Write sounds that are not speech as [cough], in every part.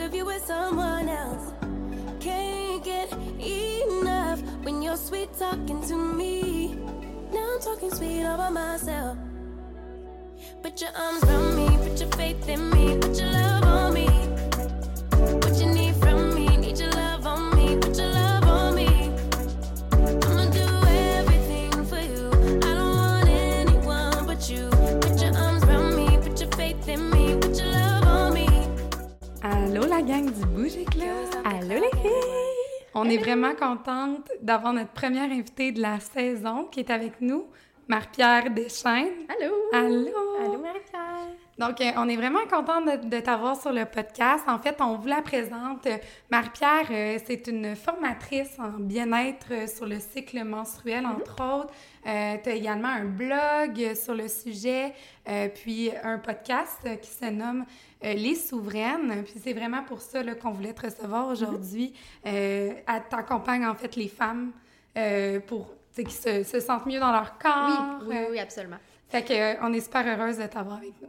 of you with someone else. Can't get enough when you're sweet talking to me. Now I'm talking sweet all by myself. Put your arms around me, put your faith in me, put your love gang du Bouge Club! Allô les filles! On est vraiment contente d'avoir notre première invitée de la saison qui est avec nous, Marie-Pierre Deschaines. Allô! Allô! Allô Marie-Pierre! Donc, euh, on est vraiment contente de, de t'avoir sur le podcast. En fait, on vous la présente. Marie-Pierre, euh, c'est une formatrice en bien-être euh, sur le cycle menstruel, entre autres. Euh, tu as également un blog sur le sujet, euh, puis un podcast qui se nomme euh, Les Souveraines. Puis c'est vraiment pour ça qu'on voulait te recevoir aujourd'hui. Euh, elle t'accompagne, en fait, les femmes euh, pour qui se, se sentent mieux dans leur corps. Oui, oui, oui, absolument. Fait que, euh, on est super heureuse de t'avoir avec nous.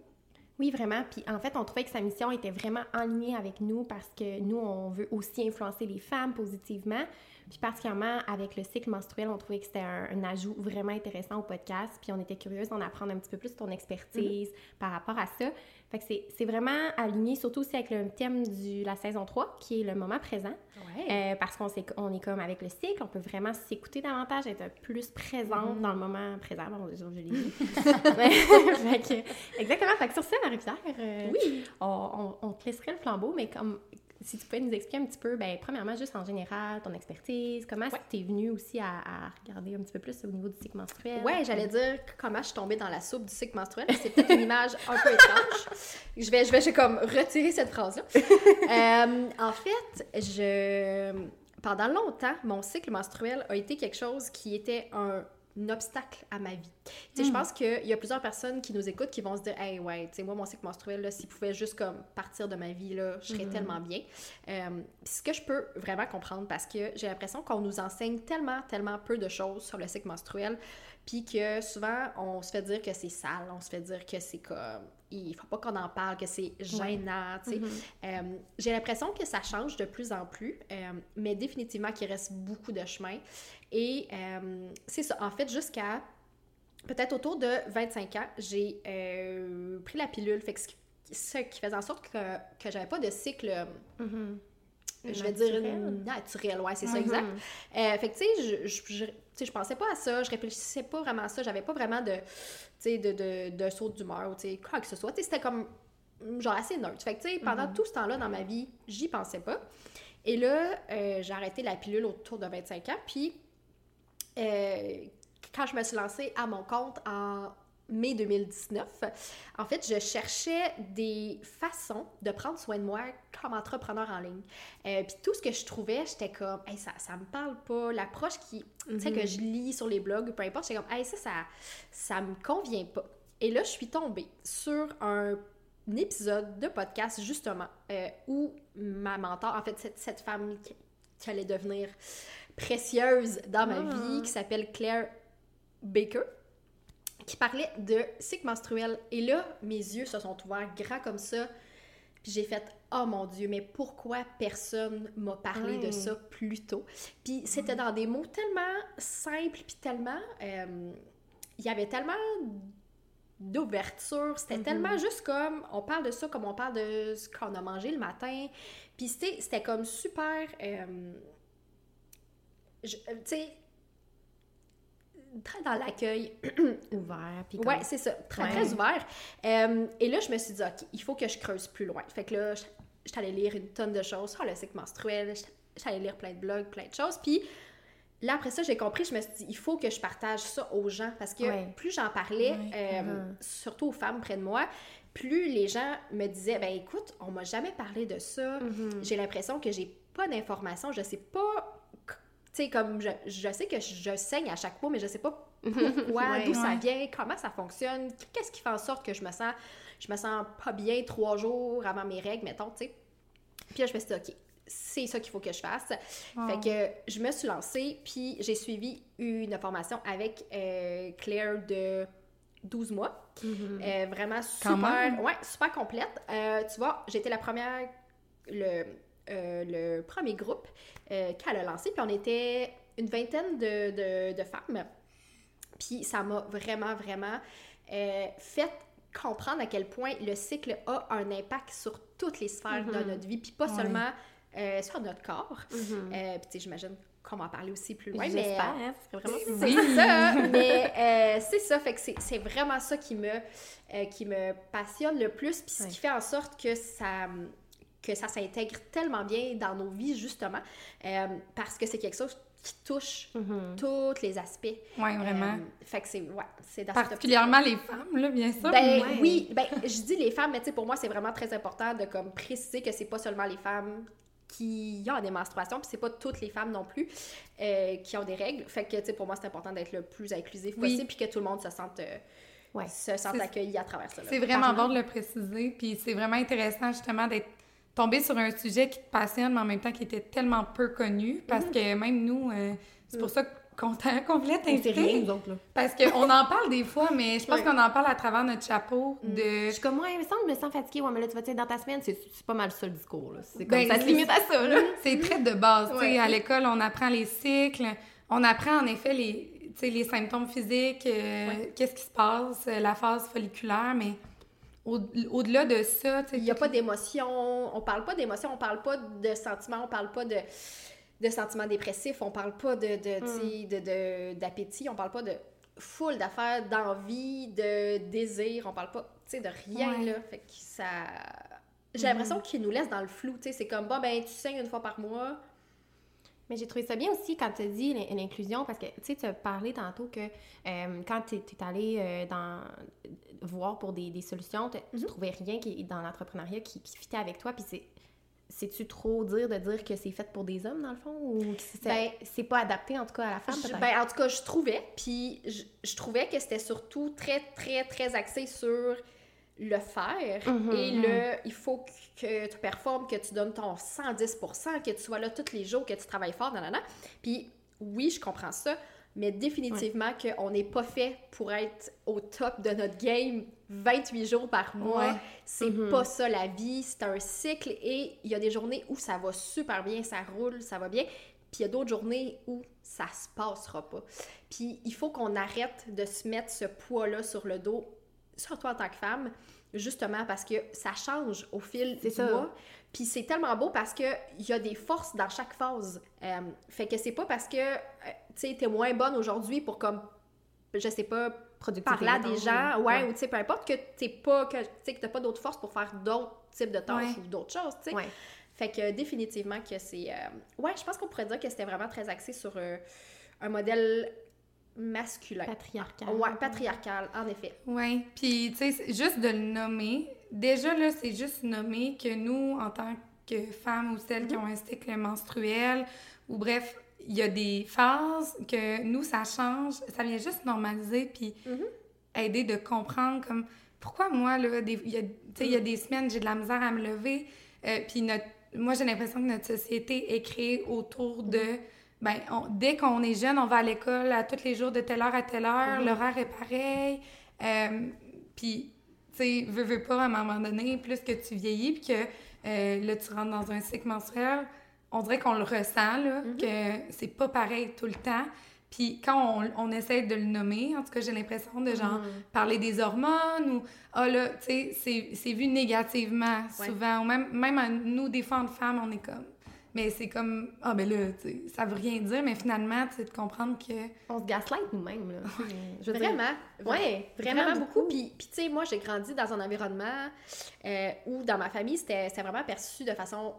Oui, vraiment. Puis en fait, on trouvait que sa mission était vraiment en lien avec nous parce que nous, on veut aussi influencer les femmes positivement. Puis particulièrement avec le cycle menstruel, on trouvait que c'était un, un ajout vraiment intéressant au podcast. Puis on était curieuse d'en apprendre un petit peu plus ton expertise par rapport à ça. Fait que c'est- vraiment aligné, surtout aussi avec le thème de la saison 3, qui est le moment présent. Ouais. Euh, parce qu'on s'est- on est comme avec le cycle, on peut vraiment s'écouter davantage, être plus présente dans le moment présent. Bon, je, je l'ai dit. [laughs] [laughs] Fait que- exactement. Fait que sur ça, Marie-Pierre, euh, Oui. on, on- on te laisserait le flambeau, mais comme si tu pouvais nous expliquer un petit peu, ben, premièrement, juste en général, ton expertise, comment Ouais. t'es venue aussi à, à regarder un petit peu plus au niveau du cycle menstruel? Ouais, j'allais dire comment je suis tombée dans la soupe du cycle menstruel. C'est peut-être une image un peu étrange. Je vais, je vais, je vais comme retirer cette phrase-là. [laughs] Euh, en fait, je pendant longtemps, mon cycle menstruel a été quelque chose qui était un, un obstacle à ma vie. Tu sais, je pense qu'il y a plusieurs personnes qui nous écoutent qui vont se dire Hey, ouais, tu sais, moi, mon cycle menstruel, là, s'il pouvait juste comme partir de ma vie, là, je serais tellement bien. Euh, ce que je peux vraiment comprendre, parce que j'ai l'impression qu'on nous enseigne tellement, tellement peu de choses sur le cycle menstruel, puis que souvent, on se fait dire que c'est sale, on se fait dire que c'est comme. Il faut pas qu'on en parle, que c'est gênant, tu sais. Euh, j'ai l'impression que ça change de plus en plus, euh, mais définitivement qu'il reste beaucoup de chemin. Et euh, c'est ça. En fait, jusqu'à peut-être autour de 25 ans, j'ai pris la pilule. Fait que ce qui, faisait en sorte que, que j'avais pas de cycle, Mhm. je vais dire, Naturel. Ouais, c'est ça, Mhm. exact. Euh, fait que, tu sais, je, je, je- tu sais, je pensais pas à ça, je réfléchissais pas vraiment à ça, j'avais pas vraiment de, tu sais, de, de, de saut d'humeur ou, tu sais, quoi que ce soit. Tu sais, c'était comme, genre, assez neutre. Fait que, tu sais, pendant tout ce temps-là dans ma vie, j'y pensais pas. Et là, euh, j'ai arrêté la pilule autour de 25 ans, puis euh, quand je me suis lancée à mon compte en mai 2019, en fait, je cherchais des façons de prendre soin de moi comme entrepreneur en ligne. Euh, puis tout ce que je trouvais, j'étais comme, hey, ça, ça me parle pas. L'approche qui, tu sais, que je lis sur les blogs, peu importe, j'étais comme, hey, ça, ça, ça me convient pas. Et là, je suis tombée sur un épisode de podcast, justement, euh, où ma mentor, en fait, cette, cette femme qui, qui allait devenir précieuse dans ma Ah. vie, qui s'appelle Claire Baker, qui parlait de cycle menstruel. Et là, mes yeux se sont ouverts grands comme ça. Puis j'ai fait Oh mon Dieu, mais pourquoi personne m'a parlé de Ouais. ça plus tôt? Puis c'était dans des mots tellement simples, puis tellement. euh, Il y avait tellement d'ouverture. C'était tellement juste comme. On parle de ça comme on parle de ce qu'on a mangé le matin. Puis c'était c'était comme super. euh, tu sais. Très dans l'accueil. [clears throat] Ouvert. Puis Ouais, c'est ça. Très, Ouais. très ouvert. Euh, et là, je me suis dit, OK, il faut que je creuse plus loin. Fait que là, je- j'étais allée lire une tonne de choses sur le cycle menstruel. J'étais allée lire plein de blogs, plein de choses. Puis là, après ça, j'ai compris, je me suis dit, il faut que je partage ça aux gens. Parce que Ouais. plus j'en parlais, Ouais. euh, Mhm. surtout aux femmes près de moi, plus les gens me disaient, ben écoute, on m'a jamais parlé de ça. Mhm. J'ai l'impression que j'ai pas d'informations. Je sais pas. Tu sais, comme je, je sais que je, je saigne à chaque fois, mais je sais pas [laughs] pourquoi, Ouais. d'où ça vient, comment ça fonctionne, qu'est-ce qui fait en sorte que je me sens, je me sens pas bien trois jours avant mes règles, mettons, tu sais. Puis là, je me suis dit, OK, c'est ça qu'il faut que je fasse. Wow. Fait que je me suis lancée, puis j'ai suivi une formation avec euh, Claire de 12 mois. Mhm. Euh, vraiment super, ouais, super complète. Euh, tu vois, j'étais la première le, euh, le premier groupe euh, qu'elle a lancé. Puis on était une vingtaine de, de- de femmes. Puis ça m'a vraiment, vraiment euh, fait comprendre à quel point le cycle a un impact sur toutes les sphères de Mhm. notre vie, puis pas Ouais. seulement euh, sur notre corps. Mhm. Puis tu sais, j'imagine qu'on va en parler aussi plus loin, mais... Hein, vraiment Oui. ça, [laughs] mais euh, c'est ça, fait que c'est- c'est vraiment ça qui me, euh, qui me passionne le plus, puis ce qui fait en sorte que ça, que ça s'intègre tellement bien dans nos vies, justement, euh, parce que c'est quelque chose qui touche Mhm. tous les aspects. Oui, vraiment. Euh, fait que c'est, ouais, Particulièrement les femmes, là, bien sûr. ben Ouais. oui, ben je dis les femmes, mais tu sais, pour moi, c'est vraiment très important de comme préciser que c'est pas seulement les femmes qui ont des menstruations, puis c'est pas toutes les femmes non plus euh, qui ont des règles. Fait que, tu sais, pour moi, c'est important d'être le plus inclusif Oui. possible, puis que tout le monde se sente, euh, Ouais. se sente accueilli à travers ça. C'est vraiment bon de le préciser, puis c'est vraiment intéressant justement d'être tombé sur un sujet qui te passionne, mais en même temps qui était tellement peu connu, parce Mhm. que même nous, euh, c'est pour ça qu'on sait [laughs] rien, nous autres, là. parce qu'on en parle des fois, mais je pense Ouais. qu'on en parle à travers notre chapeau Je de... suis comme, ouais, il me semble, je me sens fatiguée. Ouais, mais là, tu vas être dans ta semaine, c'est pas mal ça le discours, là. C'est comme Ben, ça se limite à ça, là. [laughs] C'est très de base, tu sais, à l'école, on apprend les cycles, on apprend en effet les, les symptômes physiques, euh, qu'est-ce qui se passe, euh, la phase folliculaire, mais au- au-delà de ça, Il n'y a pas d'émotion, on parle pas d'émotion, on parle pas de sentiments, on parle pas de, de sentiments dépressifs, on parle pas de, de, tu sais, de, d'appétit, on parle pas de foule d'affaires, d'envie, de désir, on parle pas, tu sais, de rien, Ouais. là. Fait que ça... J'ai l'impression qu'ils nous laissent dans le flou, tu sais, c'est comme, bon, ben, tu saignes une fois par mois, Mais j'ai trouvé ça bien aussi quand tu as dit l'in- l'inclusion, parce que tu sais, tu as parlé tantôt que euh, quand tu es, allé euh, dans, voir pour des, des solutions, tu Mhm. trouvais rien qui, dans l'entrepreneuriat qui, qui fitait avec toi, puis c'est. C'est-tu trop dire de dire que c'est fait pour des hommes, dans le fond, ou que c'est Ben, c'est pas adapté, en tout cas, à la femme, Je- ben, en tout cas, je trouvais, puis je, je trouvais que c'était surtout très, très, très axé sur le faire Mhm, et le il faut que tu performes, que tu donnes ton 110%, que tu sois là tous les jours, que tu travailles fort, nanana. Puis oui, je comprends ça, mais définitivement qu'on n'est pas fait pour être au top de notre game 28 jours par mois. Ouais. C'est Mhm. pas ça la vie, c'est un cycle et il y a des journées où ça va super bien, ça roule, ça va bien, puis il y a d'autres journées où ça se passera pas. Puis il faut qu'on arrête de se mettre ce poids-là sur le dos, surtout en tant que femme, justement parce que ça change au fil du ça. mois. Puis c'est tellement beau parce que il y a des forces dans chaque phase. Euh, fait que c'est pas parce que euh, tu sais t'es moins bonne aujourd'hui pour comme je sais pas parler à des gens, ouais, ouais. ou tu sais peu importe que t'es pas que tu sais que t'as pas d'autres forces pour faire d'autres types de tâches Ouais. ou d'autres choses, tu sais. Ouais. Fait que définitivement que c'est euh, ouais, je pense qu'on pourrait dire que c'était vraiment très axé sur un modèle masculin. Patriarcal. Ouais, patriarcal, en effet. Oui, puis tu sais, juste de le nommer, déjà là, c'est juste nommer que nous, en tant que femmes ou celles qui ont un cycle menstruel, ou bref, il y a des phases que nous, ça change, ça vient juste normaliser, puis Mhm. aider de comprendre comme pourquoi moi, là, il y a, y a des semaines, j'ai de la misère à me lever, euh, puis notre, moi, j'ai l'impression que notre société est créée autour de ben, on- dès qu'on est jeune, on va à l'école à tous les jours de telle heure à telle heure, Mhm. l'horaire est pareil. Euh, puis, tu sais, veux, veux pas, à un moment donné, plus que tu vieillis, puis que euh, là, tu rentres dans un cycle menstruel, on dirait qu'on le ressent, là, Mhm. que c'est pas pareil tout le temps. Puis quand on, on essaie de le nommer, en tout cas, j'ai l'impression de genre Mhm. parler des hormones ou ah là, tu sais, c'est- c'est vu négativement Ouais. souvent. Ou même, même à nous, des fois, en femmes, on est comme. Mais c'est comme, ah ben là, tu sais, ça veut rien dire, mais finalement, tu sais, de comprendre que. On se gaslight nous-mêmes, là. Je veux dire- Vraiment. Ouais, Vraiment, vraiment beaucoup. Puis, puis tu sais, moi, j'ai grandi dans un environnement euh, où, dans ma famille, c'était c'était vraiment perçu de façon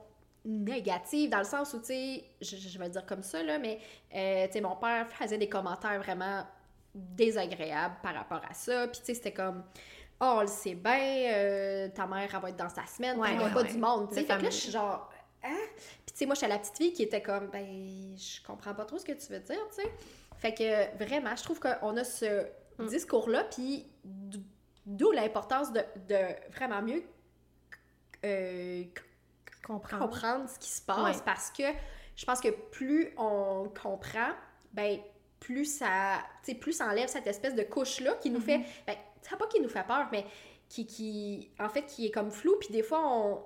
négative, dans le sens où, tu sais, je, je vais le dire comme ça, là, mais, euh, tu sais, mon père faisait des commentaires vraiment désagréables par rapport à ça. Puis, tu sais, c'était comme, oh, on le sait bien, euh, ta mère, elle va être dans sa semaine, Ouais, ouais, pas ouais. du monde, tu sais. Fait que là, je suis genre, hein? Puis, tu sais, moi, j'étais la petite fille qui était comme, ben, je comprends pas trop ce que tu veux dire, tu sais. Fait que, vraiment, je trouve qu'on a ce Mm. discours-là, puis d'où l'importance de, de vraiment mieux euh, comprendre. comprendre ce qui se passe Ouais. parce que je pense que plus on comprend, ben plus ça, tu sais, plus ça enlève cette espèce de couche-là qui nous fait, ben, pas qui nous fait peur, mais qui, qui, en fait, qui est comme flou, puis des fois, on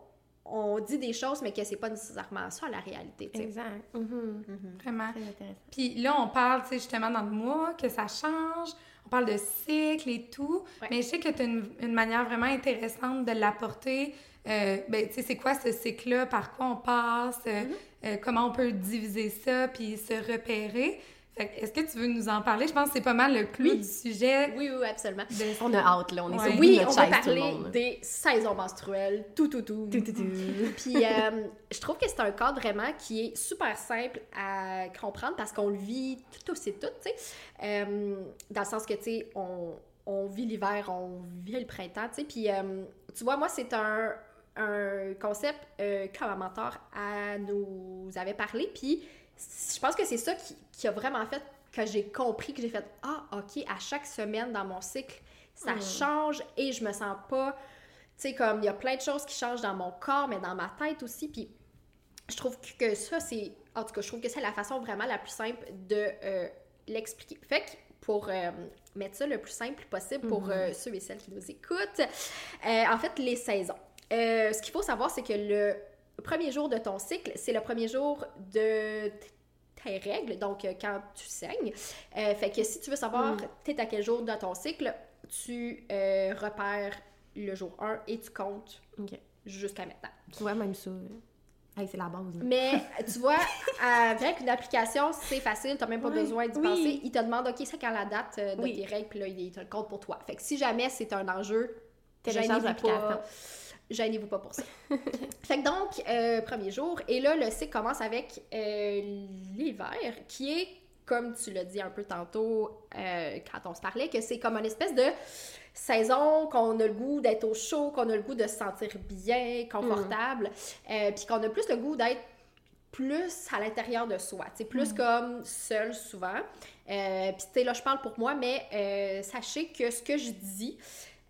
dit des choses, mais que c'est pas nécessairement ça la réalité. Exact. Mhm. Vraiment. Très intéressant. Puis là, on parle, tu sais, justement dans le mois, que ça change. On parle de cycle et tout. Ouais. Mais je sais que tu as une, une manière vraiment intéressante de l'apporter. Euh, ben, tu sais, c'est quoi ce cycle-là? Par quoi on passe? euh, Mm-hmm. euh, comment on peut diviser ça puis se repérer? Est-ce que tu veux nous en parler? Je pense que c'est pas mal le clou Oui. du sujet. Oui, oui, absolument. de- On a hâte, là. On est Ouais. sur Oui, de on va parler des saisons menstruelles, tout, tout, tout. Tout, tout, tout. [laughs] Puis euh, je trouve que c'est un cadre vraiment qui est super simple à comprendre parce qu'on le vit tout aussi tout, tu sais. Euh, dans le sens que, tu sais, on, on vit l'hiver, on vit le printemps, tu sais. Puis euh, tu vois, moi, c'est un, un concept euh, que ma mentor elle nous avait parlé. Puis je pense que c'est ça qui, qui a vraiment fait que j'ai compris, que j'ai fait Ah, OK, à chaque semaine dans mon cycle, ça Mm. change et je me sens pas. Tu sais, comme il y a plein de choses qui changent dans mon corps, mais dans ma tête aussi. Puis je trouve que- ça, c'est. En tout cas, je trouve que c'est la façon vraiment la plus simple de euh, l'expliquer. Fait que pour euh, mettre ça le plus simple possible pour euh, ceux et celles qui nous écoutent, en fait, les saisons. Ce qu'il faut savoir, c'est que le premier jour de ton cycle, c'est le premier jour de tes règles, donc euh, quand tu saignes. Euh, fait que si tu veux savoir Mm. t'es à quel jour de ton cycle, tu euh, repères le jour 1 et tu comptes jusqu'à maintenant. Tu vois, même ça. euh, Hey, c'est la base. là. Mais [laughs] tu vois, avec une application, c'est facile, t'as même pas Oui, besoin d'y oui. penser. Il te demande, OK, c'est quand la date de Oui. tes règles, puis là, il te le compte pour toi. Fait que si jamais c'est un enjeu, Télécharge gênez-vous l'application. Gênez-vous pas pour ça. [laughs] [laughs] fait que donc, euh, premier jour, et là, le cycle commence avec euh, l'hiver, qui est, comme tu l'as dit un peu tantôt euh, quand on se parlait, que c'est comme une espèce de saison qu'on a le goût d'être au chaud, qu'on a le goût de se sentir bien, confortable, euh, puis qu'on a plus le goût d'être plus à l'intérieur de soi, sais, plus comme seul souvent. Puis tu sais, là, je parle pour moi, mais sachez que ce que je dis,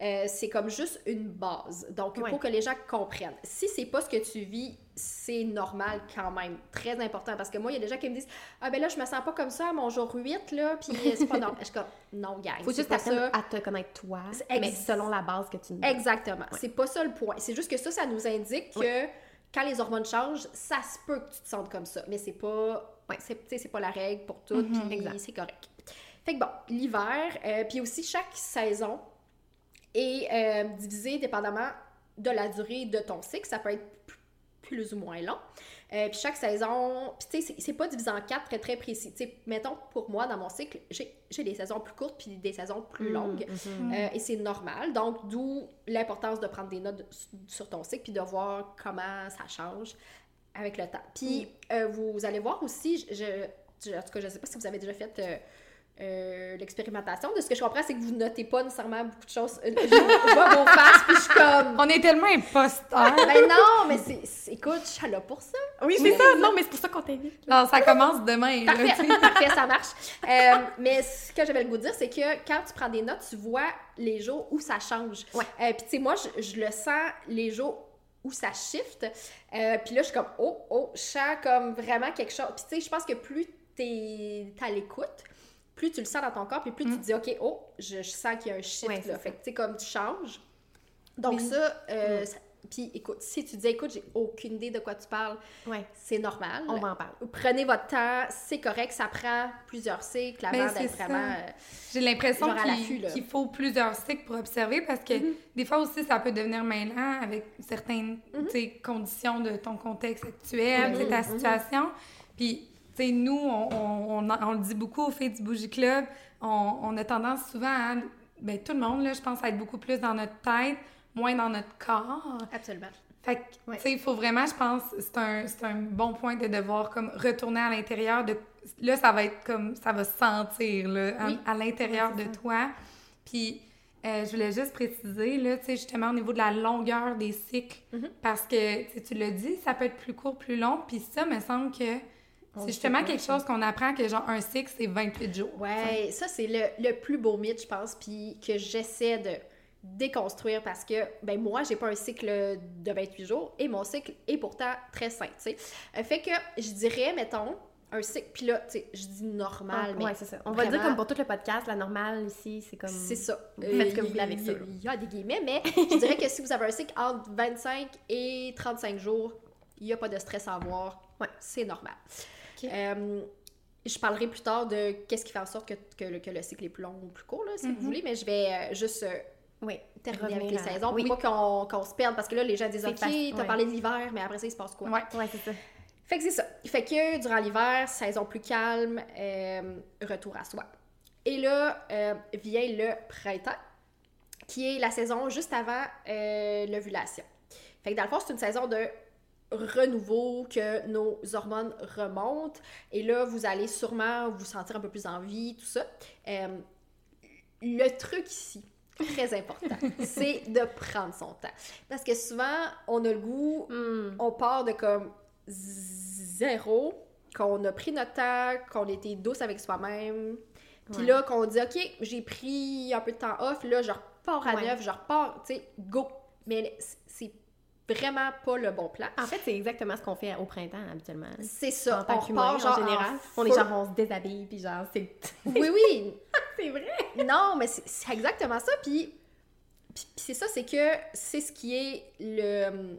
euh, c'est comme juste une base. Donc, Ouais. faut que les gens comprennent. Si c'est pas ce que tu vis, c'est normal quand même. Très important. Parce que moi, il y a des gens qui me disent Ah, ben là, je me sens pas comme ça à mon jour 8, là, puis [laughs] c'est pas normal. Je suis comme Non, gang. Faut juste apprendre à te connaître toi, mais selon la base que tu nous. Exactement. C'est pas ça le point. C'est juste que ça, ça nous indique que quand les hormones changent, ça se peut que tu te sentes comme ça. Mais c'est pas. Ouais, c'est, tu sais, c'est pas la règle pour tout, Mhm. puis c'est correct. Fait que bon, l'hiver, euh, puis aussi chaque saison est euh, divisée dépendamment de la durée de ton cycle. Ça peut être plus ou moins long. Euh, puis chaque saison, puis tu sais, c'est- pas divisé en quatre très très précis. Tu sais, mettons, pour moi, dans mon cycle, j'ai des saisons plus courtes puis des saisons plus longues. Mhm. Euh, et c'est normal. Donc, d'où l'importance de prendre des notes de- sur ton cycle puis de voir comment ça change avec le temps. Puis, euh, vous allez voir aussi, je, je- en tout cas, je sais pas si vous avez déjà fait euh, l'expérimentation. De ce que je comprends, c'est que vous notez pas nécessairement beaucoup de choses. Euh, Je, je vois vos faces puis je suis comme. On est tellement imposteurs. Ben non, mais c'est. c'est- Écoute, je suis là pour ça. Oui, c'est ça. Non, mais c'est pour ça qu'on t'invite. Non, ça commence demain. là, tu sais. Parfait, parfait, ça marche. Euh, mais ce que j'avais le goût de dire, c'est que quand tu prends des notes, tu vois les jours où ça change. Ouais. Euh, Puis tu sais, moi, je, je le sens les jours où ça shift. Euh, Puis là, je suis comme, oh, oh, je sens comme vraiment quelque chose. Puis tu sais, je pense que plus t'es à l'écoute, plus tu le sens dans ton corps, puis plus tu te dis, OK, oh, je, je sens qu'il y a un shift Ouais, là. ça. Fait que tu sais, comme tu changes. Donc Oui. ça, euh, Mm. ça- Puis écoute, si tu dis, écoute, j'ai aucune idée de quoi tu parles, Ouais, c'est normal. on va en parler. Prenez votre temps, c'est correct, ça prend plusieurs cycles avant Ben, d'être vraiment. euh, J'ai l'impression qu'il faut plusieurs cycles pour observer parce que des fois aussi, ça peut devenir mêlant avec certaines tu sais, conditions de ton contexte actuel, Mhm, de ta mhm. situation. Puis, sais, nous, on, on, on, on le dit beaucoup au fait du Bougie Club, on, a tendance souvent à, ben, tout le monde, là, je pense, à être beaucoup plus dans notre tête, moins dans notre corps. Absolument. Fait que, Ouais. tu sais, il faut vraiment, je pense, c'est un, un bon point de devoir comme retourner à l'intérieur de... Là, ça va être comme... Ça va se sentir, là, à- Oui. à, l'intérieur de toi. Puis, euh, je voulais juste préciser, là, tu sais, justement, au niveau de la longueur des cycles, Mhm. parce que, tu l'as dit, ça peut être plus court, plus long, puis ça, me semble que c'est justement quelque chose qu'on apprend que, genre, un cycle, c'est 28 jours. Ouais, ça, c'est le, le plus beau mythe, je pense, puis que j'essaie de déconstruire parce que, ben moi, j'ai pas un cycle de 28 jours et mon cycle est pourtant très sain, tu sais. Euh, Fait que je dirais, mettons, un cycle. Puis là, tu sais, je dis normal, mais ouais, c'est ça. On va dire comme pour tout le podcast, la normale ici, c'est comme. c'est ça. Faites Euh, vous voulez avec il- ça. Il y a des guillemets, mais je dirais que si vous avez un cycle entre 25 et 35 jours, il n'y a pas de stress à avoir. Ouais. C'est normal. Euh, je parlerai plus tard de qu'est-ce qui fait en sorte que, que le, que le cycle est plus long ou plus court, là, si Mhm. vous voulez, mais je vais euh, juste euh, Oui. terminer avec les à- saisons oui. pour pas qu'on se perde, parce que là, les gens disent OK, t'as ouais. parlé de l'hiver, mais après ça, il se passe quoi? Ouais. Ouais, c'est ça. Fait que c'est ça. Fait que durant l'hiver, saison plus calme, euh, retour à soi. Et là euh, vient le printemps, qui est la saison juste avant euh, l'ovulation. Fait que dans le fond, c'est une saison de renouveau, que nos hormones remontent. Et là, vous allez sûrement vous sentir un peu plus en vie, tout ça. Euh, le truc ici, très important, [laughs] c'est de prendre son temps. Parce que souvent, on a le goût Hmm. on part de comme zéro, qu'on a pris notre temps, qu'on était douce avec soi-même. Puis Ouais. là, qu'on dit, OK, j'ai pris un peu de temps off, là, je repars à Ouais. neuf, je repars, tu sais, go. Mais c'est vraiment pas le bon plan. En fait, c'est exactement ce qu'on fait au printemps habituellement. C'est ça, en tant on qu'humain, repart genre en général. en on est genre, on se déshabille, puis genre, c'est. Oui, oui, [laughs] c'est vrai! non, mais c'est exactement ça. Puis, puis, puis c'est ça, c'est que c'est ce qui est le.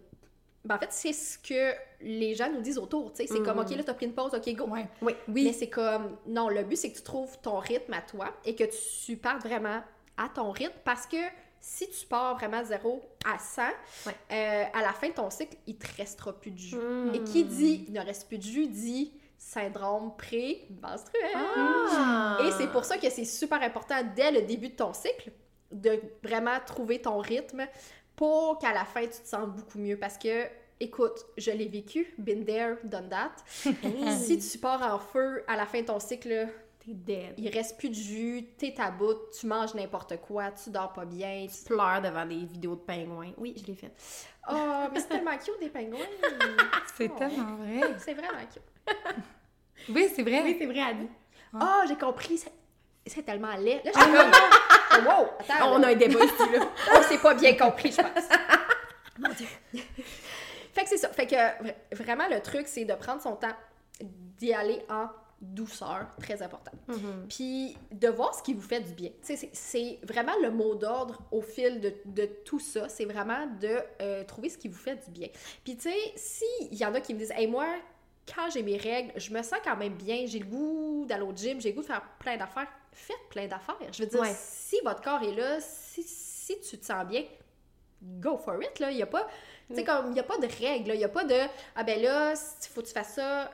Ben, en fait, c'est ce que les gens nous disent autour. tu sais. C'est comme, Mhm. OK, là, t'as pris une pause, OK, go. Ouais. Oui, Mais c'est comme, non, le but, c'est que tu trouves ton rythme à toi et que tu partes vraiment à ton rythme parce que si tu pars vraiment de 0 à 100, Ouais. euh, à la fin de ton cycle, il te restera plus de jus. Hmm. Et qui dit il ne reste plus de jus dit syndrome pré-menstruel. Ah! Et c'est pour ça que c'est super important dès le début de ton cycle de vraiment trouver ton rythme pour qu'à la fin tu te sentes beaucoup mieux parce que écoute, je l'ai vécu, been there, done that. [laughs] si tu pars en feu à la fin de ton cycle, T'es dead. il reste plus de jus, t'es à bout, tu manges n'importe quoi, tu dors pas bien. Tu pleures devant des vidéos de pingouins. Oui, je l'ai fait. Oh, mais c'est tellement cute des pingouins. [laughs] C'est Oh. tellement vrai. C'est vraiment cute. [laughs] Oui, c'est vrai. Oui, c'est vrai, Adi. Oh, j'ai compris. c'est- tellement laid. Là, j'étais comme. Oh, wow! Attends, On là. a un débat ici, là. [laughs] On s'est pas bien compris, je pense. Mon Dieu. Fait que c'est ça. Fait que vra- vraiment, le truc, c'est de prendre son temps, d'y aller en douceur, très important. Mhm. Puis de voir ce qui vous fait du bien. C'est- vraiment le mot d'ordre au fil de, de tout ça. C'est vraiment de euh, trouver ce qui vous fait du bien. Puis tu sais, s'il y en a qui me disent, hey, moi, quand j'ai mes règles, je me sens quand même bien, j'ai le goût d'aller au gym, j'ai le goût de faire plein d'affaires. Faites plein d'affaires. Je veux dire, Ouais. si votre corps est là, si, si tu te sens bien, go for it, là. Il n'y a pas... Tu sais, Mm. comme, il n'y a pas de règles, il n'y a pas de « Ah ben là, il faut que tu fasses ça, euh,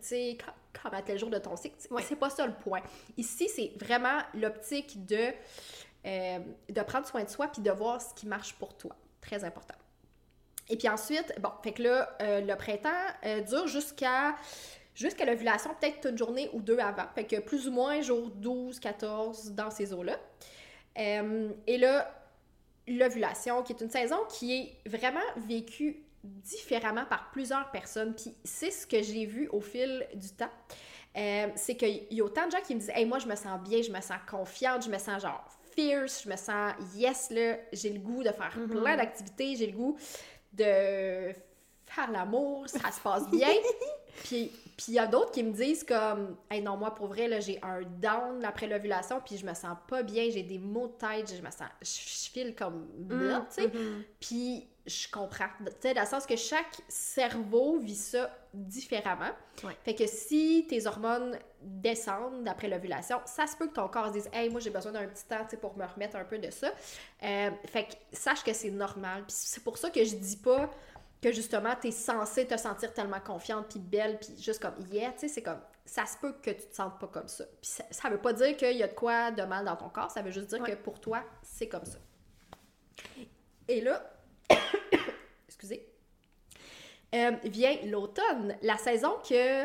tu sais, quand à tel jour de ton cycle. » Ouais. C'est pas ça le point. Ici, c'est vraiment l'optique de, euh, de prendre soin de soi puis de voir ce qui marche pour toi. Très important. Et puis ensuite, bon, fait que là, euh, le printemps euh, dure jusqu'à jusqu'à l'ovulation, peut-être une journée ou deux avant. Fait que plus ou moins jour 12, 14, dans ces eaux-là. Et là, l'ovulation, qui est une saison qui est vraiment vécue différemment par plusieurs personnes. Puis c'est ce que j'ai vu au fil du temps. Euh, c'est qu'il y a autant de gens qui me disent Hey, moi, je me sens bien, je me sens confiante, je me sens genre fierce, je me sens yes, là, j'ai le goût de faire Mhm. plein d'activités, j'ai le goût de faire l'amour, ça se passe [laughs] bien. puis puis il y a d'autres qui me disent comme Hey, non, moi, pour vrai, là, j'ai un down après l'ovulation, puis je me sens pas bien, j'ai des maux de tête, je me sens, je, je file comme blah, tu sais. Mhm. Puis je comprends. Tu sais, dans le sens que chaque cerveau vit ça différemment. Ouais. Fait que si tes hormones descendent après l'ovulation, ça se peut que ton corps se dise Hey, moi j'ai besoin d'un petit temps pour me remettre un peu de ça. Euh, fait que sache que c'est normal. Puis c'est pour ça que je dis pas que justement t'es censé te sentir tellement confiante puis belle puis juste comme yeah, tu sais, c'est comme ça se peut que tu te sentes pas comme ça. Puis ça, ça veut pas dire qu'il y a de quoi de mal dans ton corps, ça veut juste dire Ouais. que pour toi, c'est comme ça. Et là, [coughs] excusez, euh, vient l'automne, la saison que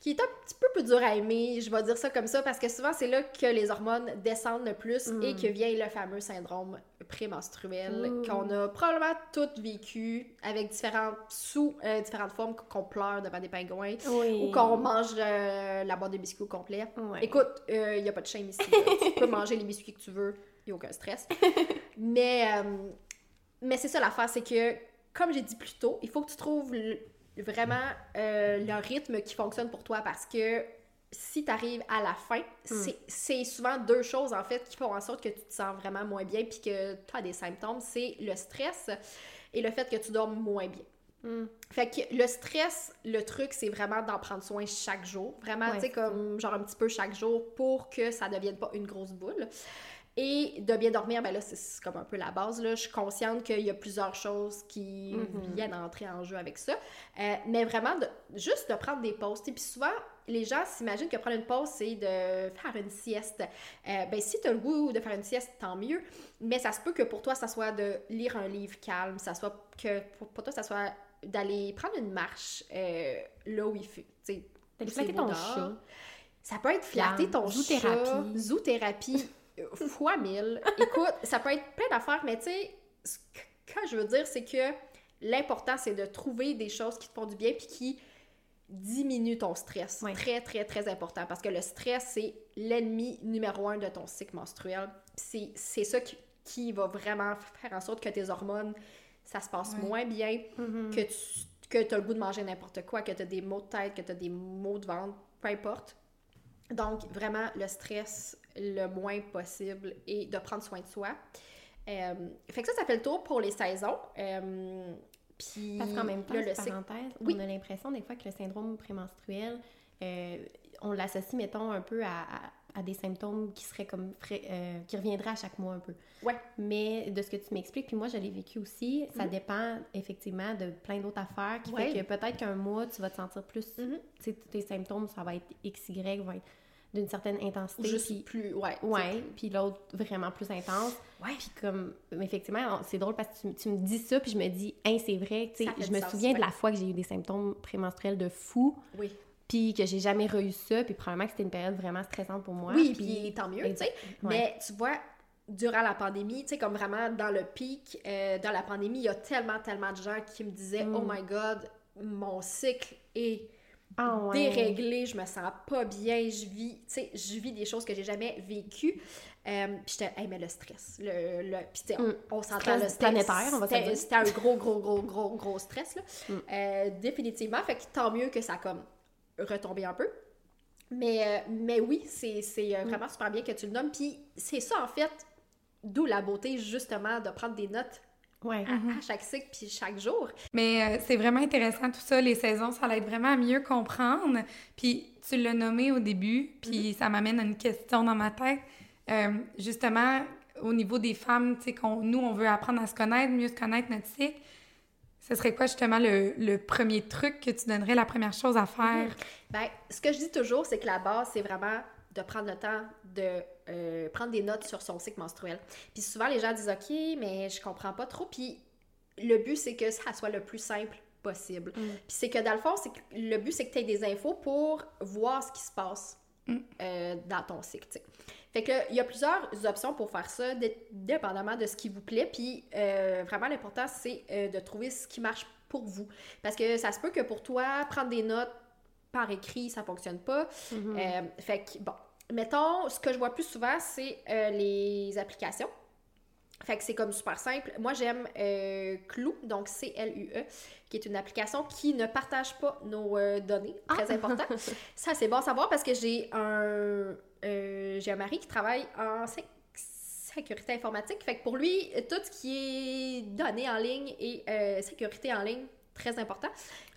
qui est un petit peu plus dur à aimer, je vais dire ça comme ça, parce que souvent c'est là que les hormones descendent le plus et que vient le fameux syndrome prémenstruel Mm. qu'on a probablement toutes vécu avec différentes sous euh, différentes formes qu'on pleure devant des pingouins Oui. ou qu'on mange euh, la boîte de biscuits au complet. Écoute, il n'y a pas de shame ici. tu peux [laughs] manger les biscuits que tu veux, il n'y a aucun stress. mais mais c'est ça l'affaire, c'est que, comme j'ai dit plus tôt, il faut que tu trouves le, vraiment euh, le rythme qui fonctionne pour toi parce que si tu arrives à la fin, c'est- c'est souvent deux choses en fait qui font en sorte que tu te sens vraiment moins bien puis que tu as des symptômes. C'est le stress et le fait que tu dormes moins bien. Mm. Fait que le stress, le truc, c'est vraiment d'en prendre soin chaque jour. Vraiment, Ouais, tu sais, comme genre un petit peu chaque jour pour que ça devienne pas une grosse boule. Et de bien dormir, ben là, c'est- comme un peu la base. Là. Je suis consciente qu'il y a plusieurs choses qui Mhm. viennent entrer en jeu avec ça. Euh, mais vraiment, de, juste de prendre des pauses. sais. Puis souvent, les gens s'imaginent que prendre une pause, c'est de faire une sieste. Euh, ben, si tu as le goût de faire une sieste, tant mieux. Mais ça se peut que pour toi, ça soit de lire un livre calme. Ça soit que pour, pour toi, ça soit d'aller prendre une marche euh, là où il fait. D'aller flatter ton dehors. chat. Ça peut être flatter ton Zoothérapie. chat, zoothérapie, fois mille. Écoute, ça peut être plein d'affaires, mais tu sais, ce que je veux dire, c'est que l'important, c'est de trouver des choses qui te font du bien puis qui diminuent ton stress. Très, très, très important parce que le stress, c'est l'ennemi numéro un de ton cycle menstruel. C'est ça qui, qui va vraiment faire en sorte que tes hormones, ça se passe moins bien, Mhm. que tu que as le goût de manger n'importe quoi, que tu as des maux de tête, que tu as des maux de ventre, peu importe. Donc, vraiment, le stress le moins possible et de prendre soin de soi. Euh, fait que ça, ça fait le tour pour les saisons. Euh, puis, Parce qu'en même temps, là, le parenthèse, Oui. on a l'impression des fois que le syndrome prémenstruel, euh, on l'associe, mettons, un peu à, à- à des symptômes qui seraient comme euh, qui reviendraient à chaque mois un peu. Ouais. Mais de ce que tu m'expliques, puis moi je l'ai vécu aussi, ça Mhm. dépend effectivement de plein d'autres affaires qui Ouais. fait que peut-être qu'un mois tu vas te sentir plus, sais, tes symptômes ça va être XY, vont être d'une certaine intensité. Juste puis- plus... Ouais. Ouais, puis l'autre vraiment plus intense. Ouais. Puis comme, effectivement, c'est drôle parce que tu, tu me dis ça, puis je me dis, hein, c'est vrai, tu sais, je me sens, souviens de la fois que j'ai eu des symptômes prémenstruels de fou, Oui. puis que j'ai jamais reçu ça, puis probablement que c'était une période vraiment stressante pour moi. oui, puis tant mieux, tu sais. Ouais. Mais tu vois, durant la pandémie, tu sais, comme vraiment dans le pic, euh, dans la pandémie, il y a tellement, tellement de gens qui me disaient Mm. Oh my God, mon cycle est Ah ouais. déréglé, je me sens pas bien, je vis, tu sais, je vis des choses que j'ai jamais vécues. Euh, puis j'étais, hey, mais le stress, le, le puis Mm. on, s'entend, le stress, planétaire, on va se le c'était- dire. C'était un gros, gros, gros, gros, gros stress, là. Mm. Euh, définitivement, fait que tant mieux que ça a comme retombé un peu. Mais, euh, mais oui, c'est c'est, Mm. euh, vraiment super bien que tu le nommes. Puis c'est ça, en fait, d'où la beauté, justement, de prendre des notes Ouais. à, à chaque cycle puis chaque jour. Mais euh, c'est vraiment intéressant tout ça, les saisons, ça l'aide vraiment à mieux comprendre. Puis tu l'as nommé au début, puis ça m'amène à une question dans ma tête. Euh, justement, au niveau des femmes, tu sais, qu'on, nous, on veut apprendre à se connaître, mieux se connaître notre cycle. Ce serait quoi justement le, le premier truc que tu donnerais, la première chose à faire? Ben, ce que je dis toujours, c'est que la base, c'est vraiment de prendre le temps de euh, prendre des notes sur son cycle menstruel. Puis souvent, les gens disent OK, mais je comprends pas trop. Puis le but, c'est que ça soit le plus simple possible. Mm. Puis c'est que dans le fond, c'est que le but, c'est que tu aies des infos pour voir ce qui se passe Mm. euh, dans ton cycle. Fait que il y a plusieurs options pour faire ça, dé- dépendamment de ce qui vous plaît. Puis euh, vraiment, l'important, c'est de trouver ce qui marche pour vous. Parce que ça se peut que pour toi, prendre des notes par écrit, ça fonctionne pas. Mhm. Euh, fait que, bon, mettons, ce que je vois plus souvent, c'est euh, les applications. Fait que c'est comme super simple. Moi, j'aime euh, Clou, donc C-L-U-E, qui est une application qui ne partage pas nos euh, données. Très important. [laughs] Ça, c'est bon à savoir parce que j'ai un, euh, j'ai un mari qui travaille en sé- sécurité informatique. Fait que pour lui, tout ce qui est données en ligne et sécurité en ligne, très important.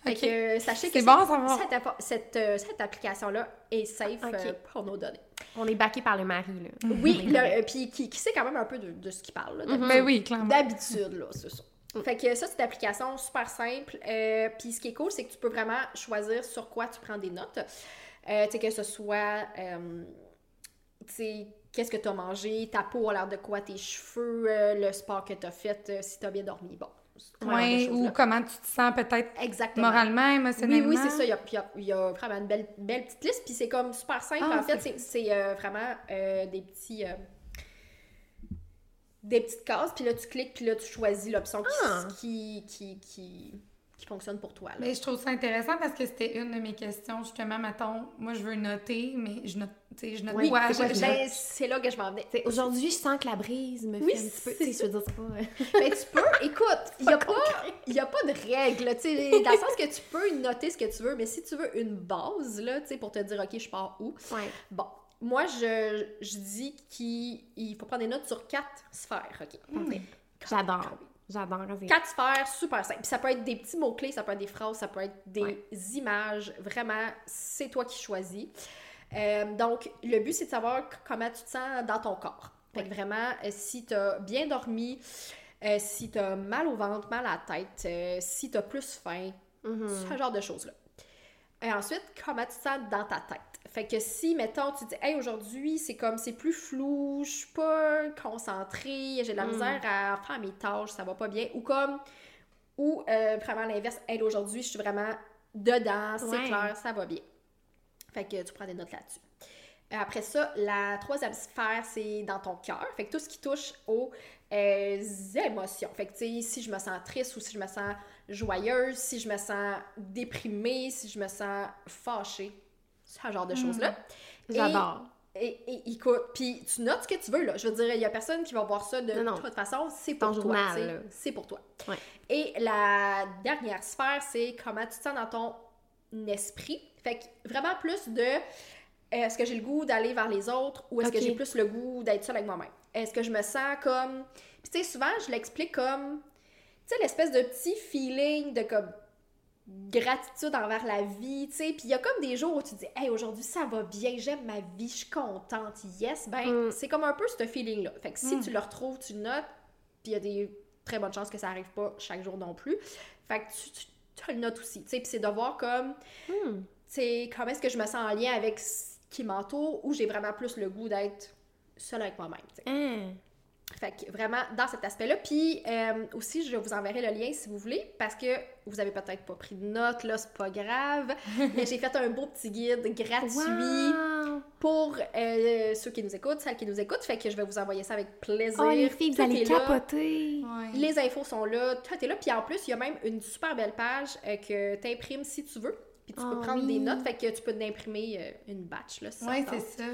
Fait que euh, sachez que bon cette, cette, euh, cette application-là est safe euh, pour nos données. On est baqué par le mari, là. Oui, euh, puis qui, qui sait quand même un peu de, de ce qu'il parle. là, Mhm. Ben oui, clairement. D'habitude, là, c'est ça. Fait que ça, c'est une application super simple. Euh, Puis ce qui est cool, c'est que tu peux vraiment choisir sur quoi tu prends des notes. Euh, tu sais, que ce soit, euh, tu sais, qu'est-ce que tu as mangé, ta peau a l'air de quoi, tes cheveux, le sport que tu as fait, si tu as bien dormi. Bon. Ouais, ou comment tu te sens peut-être Exactement. moralement, Oui, émotionnellement. oui, c'est ça. Il y a, il y a- il y a vraiment une belle, belle petite liste. Puis c'est comme super simple. Ah, en fait, c'est- c'est euh, vraiment euh, des petits. euh, des petites cases. Puis là, tu cliques. Puis là, tu choisis l'option qui, Ah. qui, qui, qui, qui fonctionne pour toi. là. Mais je trouve ça intéressant parce que c'était une de mes questions, justement, mettons, moi je veux noter, mais je note, tu sais, je note Oui, quoi, c'est Ben, c'est là que je m'en venais. Tu sais, Aujourd'hui, je sens que la brise me Oui, fait un petit peu. c'est Tu sais, je veux dire, pas. euh, Ben, tu peux, [laughs] écoute, il n'y a, pas- y a pas de règle, tu sais, dans le sens que tu peux noter ce que tu veux, mais si tu veux une base, là, tu sais, pour te dire, OK, je pars où, Ouais. bon, moi, je, je dis qu'il il faut prendre des notes sur quatre sphères, OK? Parfait. J'adore. J'adore. Quatre sphères, super simple. Puis ça peut être des petits mots-clés, ça peut être des phrases, ça peut être des Ouais. images. Vraiment, c'est toi qui choisis. Euh, donc, le but, c'est de savoir comment tu te sens dans ton corps. Fait que vraiment, euh, si tu as bien dormi, euh, si tu as mal au ventre, mal à la tête, euh, si tu as plus faim, Mhm. ce genre de choses-là. Et ensuite, comment tu te sens dans ta tête? Fait que si, mettons, tu dis, hey, aujourd'hui, c'est comme, c'est plus flou, je suis pas concentrée, j'ai de la Mm. misère à faire mes tâches, ça va pas bien. Ou comme, ou euh, vraiment l'inverse, hey, aujourd'hui, je suis vraiment dedans, c'est Ouais. clair, ça va bien. Fait que tu prends des notes là-dessus. Euh, Après ça, la troisième sphère, c'est dans ton cœur. Fait que tout ce qui touche aux euh, émotions. Fait que, tu sais, si je me sens triste ou si je me sens joyeuse, si je me sens déprimée, si je me sens fâchée, ce genre de choses-là. Et- J'adore. Et, et- écoute, puis tu notes ce que tu veux, là. Je veux dire, il y a personne qui va voir ça de Non, non. toute façon. C'est pour toi. C'est pour toi. Et la dernière sphère, c'est comment tu te sens dans ton esprit. Fait que vraiment plus de euh, est-ce que j'ai le goût d'aller vers les autres ou est-ce que j'ai plus le goût d'être seule avec moi-même? Est-ce que je me sens comme. Puis tu sais, souvent, je l'explique comme. Tu sais, l'espèce de petit feeling de comme gratitude envers la vie, tu sais. Puis il y a comme des jours où tu te dis, hey, aujourd'hui ça va bien, j'aime ma vie, je suis contente, yes. Ben, Mm. c'est comme un peu ce feeling-là. Fait que si Mm. tu le retrouves, tu le notes, puis il y a des très bonnes chances que ça arrive pas chaque jour non plus. Fait que tu, tu, tu le notes aussi, tu sais. Puis c'est de voir comme, Hmm. tu sais, comment est-ce que je me sens en lien avec ce qui m'entoure ou j'ai vraiment plus le goût d'être seule avec moi-même, tu sais. Fait que vraiment dans cet aspect-là. Puis euh, aussi, je vous enverrai le lien si vous voulez, parce que vous avez peut-être pas pris de notes, là, c'est pas grave. [laughs] mais j'ai fait un beau petit guide gratuit Wow. pour euh, ceux qui nous écoutent, celles qui nous écoutent. Fait que je vais vous envoyer ça avec plaisir. Oh, les filles, vous allez capoter. Ouais. Les infos sont là, tout est là. Puis en plus, il y a même une super belle page euh, que tu imprimes si tu veux. Puis tu peux Ah prendre oui. des notes. Fait que tu peux imprimer euh, une batch, là, si ça Ouais, te c'est ça.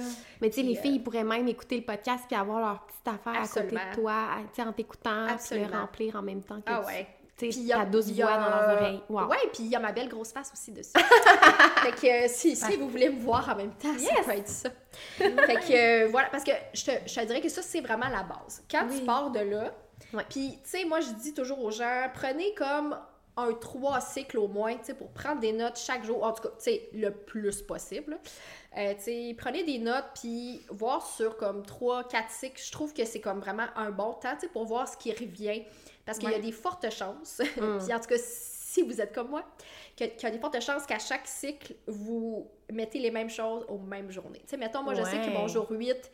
Mais tu sais, les filles, ils pourraient même écouter le podcast puis avoir leur petite affaire à côté de toi, tu sais, en t'écoutant, puis le remplir en même temps que Ah tu- ouais. tu Puis y a- ta douce voix dans leurs oreilles. Wow. Ouais, puis il y a ma belle grosse face aussi dessus. [laughs] fait que euh, si, si vous voulez me voir en même temps, ça peut être ça. fait que euh, voilà, parce que je te, je te dirais que ça, c'est vraiment la base. Quand tu Oui. pars de là, Ouais. puis tu sais, moi je dis toujours aux gens, prenez comme un trois cycles au moins, tu sais, pour prendre des notes chaque jour, en tout cas, tu sais, le plus possible. Euh, tu sais, prenez des notes, puis voir sur comme trois, quatre cycles, je trouve que c'est comme vraiment un bon temps, tu sais, pour voir ce qui revient. Parce qu'il y a des fortes chances, [laughs] Mm. puis en tout cas, si vous êtes comme moi, qu'il y a des fortes chances qu'à chaque cycle, vous mettez les mêmes choses aux mêmes journées. Tu sais, mettons, moi, je sais que mon jour 8,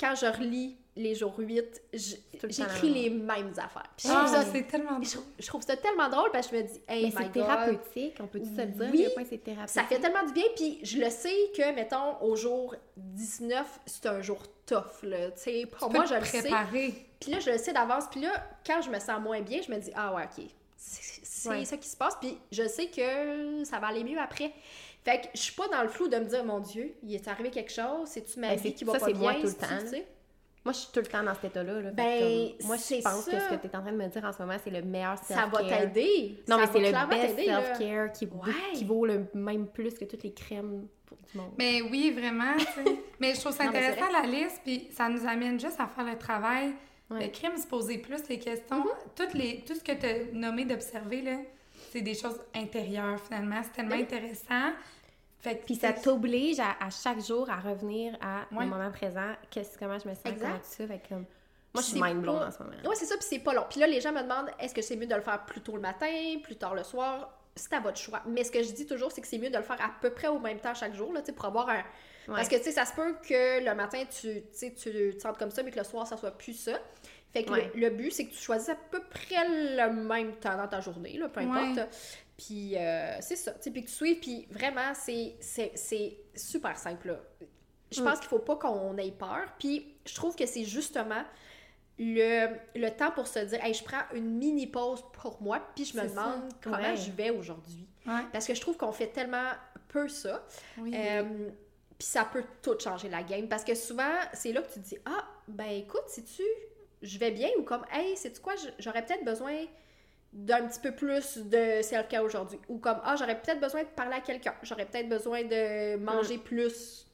quand je relis les jours 8, j- Tout le temps j'écris les mêmes affaires. Puis je, Ah, trouve ça, c'est tellement drôle. je trouve ça tellement drôle parce que je me dis, hey c'est God, thérapeutique, on peut-tu se le dire? Oui. c'est thérapeutique? ça fait tellement du bien, puis je le sais que, mettons, au jour 19, c'est un jour tough, là. Tu sais, pour Tu moi, peux je te le sais. Puis là, je le sais d'avance. Puis là, quand je me sens moins bien, je me dis, ah ouais, ok, c'est c'est Ouais. ça qui se passe. Puis je sais que ça va aller mieux après. Fait que je suis pas dans le flou de me dire, mon Dieu, il est arrivé quelque chose, c'est-tu ma Ben, vie qui va ça, pas c'est bien? moi tout le temps, tu sais? Moi, je suis tout le temps dans cet état-là. là. Ben, que, comme, moi, je pense que ça. ce que tu es en train de me dire en ce moment, c'est le meilleur Ça va self-care. t'aider. Non, Ça mais c'est le best self-care qui, vaut- Ouais. qui vaut le même plus que toutes les crèmes pour du monde. Mais oui, vraiment, tu sais. [laughs] Mais je trouve ça Non, intéressant la liste, puis ça nous amène juste à faire le travail. Ouais. Le crime, se poser plus les questions. Toutes les, tout ce que tu as nommé d'observer, là, c'est des choses intérieures, finalement. C'est tellement Oui. intéressant. Fait que, Puis ça t'oblige à, à chaque jour à revenir à Ouais. le moment présent. Qu'est-ce, comment je me sens, Exact. comment tout ça. Fait que, comme, moi, je suis C'est mind blown pas- en ce moment. Ouais, c'est ça, puis c'est pas long. Puis là, les gens me demandent est-ce que c'est mieux de le faire plus tôt le matin, plus tard le soir? C'est à votre choix. Mais ce que je dis toujours, c'est que c'est mieux de le faire à peu près au même temps chaque jour, là, pour avoir un. Parce que, tu sais, ça se peut que le matin, tu, tu sais, tu te sentes comme ça, mais que le soir, ça soit plus ça. Fait que Ouais. le, le but, c'est que tu choisisses à peu près le même temps dans ta journée, là, peu importe. Ouais. Puis euh, c'est ça, tu puis que tu suives, puis vraiment, c'est- c'est c'est super simple, là. Je Mm. pense qu'il faut pas qu'on ait peur, puis je trouve que c'est justement le, le temps pour se dire, hey, je prends une mini pause pour moi, puis je me C'est demande ça. comment Ouais. je vais aujourd'hui. Parce que je trouve qu'on fait tellement peu ça. Oui. Euh, puis ça peut tout changer la game. Parce que souvent, c'est là que tu te dis Ah, ben écoute, si tu je vais bien ou comme Hey, sais-tu quoi, j'aurais peut-être besoin d'un petit peu plus de self-care aujourd'hui. Ou comme Ah, j'aurais peut-être besoin de parler à quelqu'un. J'aurais peut-être besoin de manger plus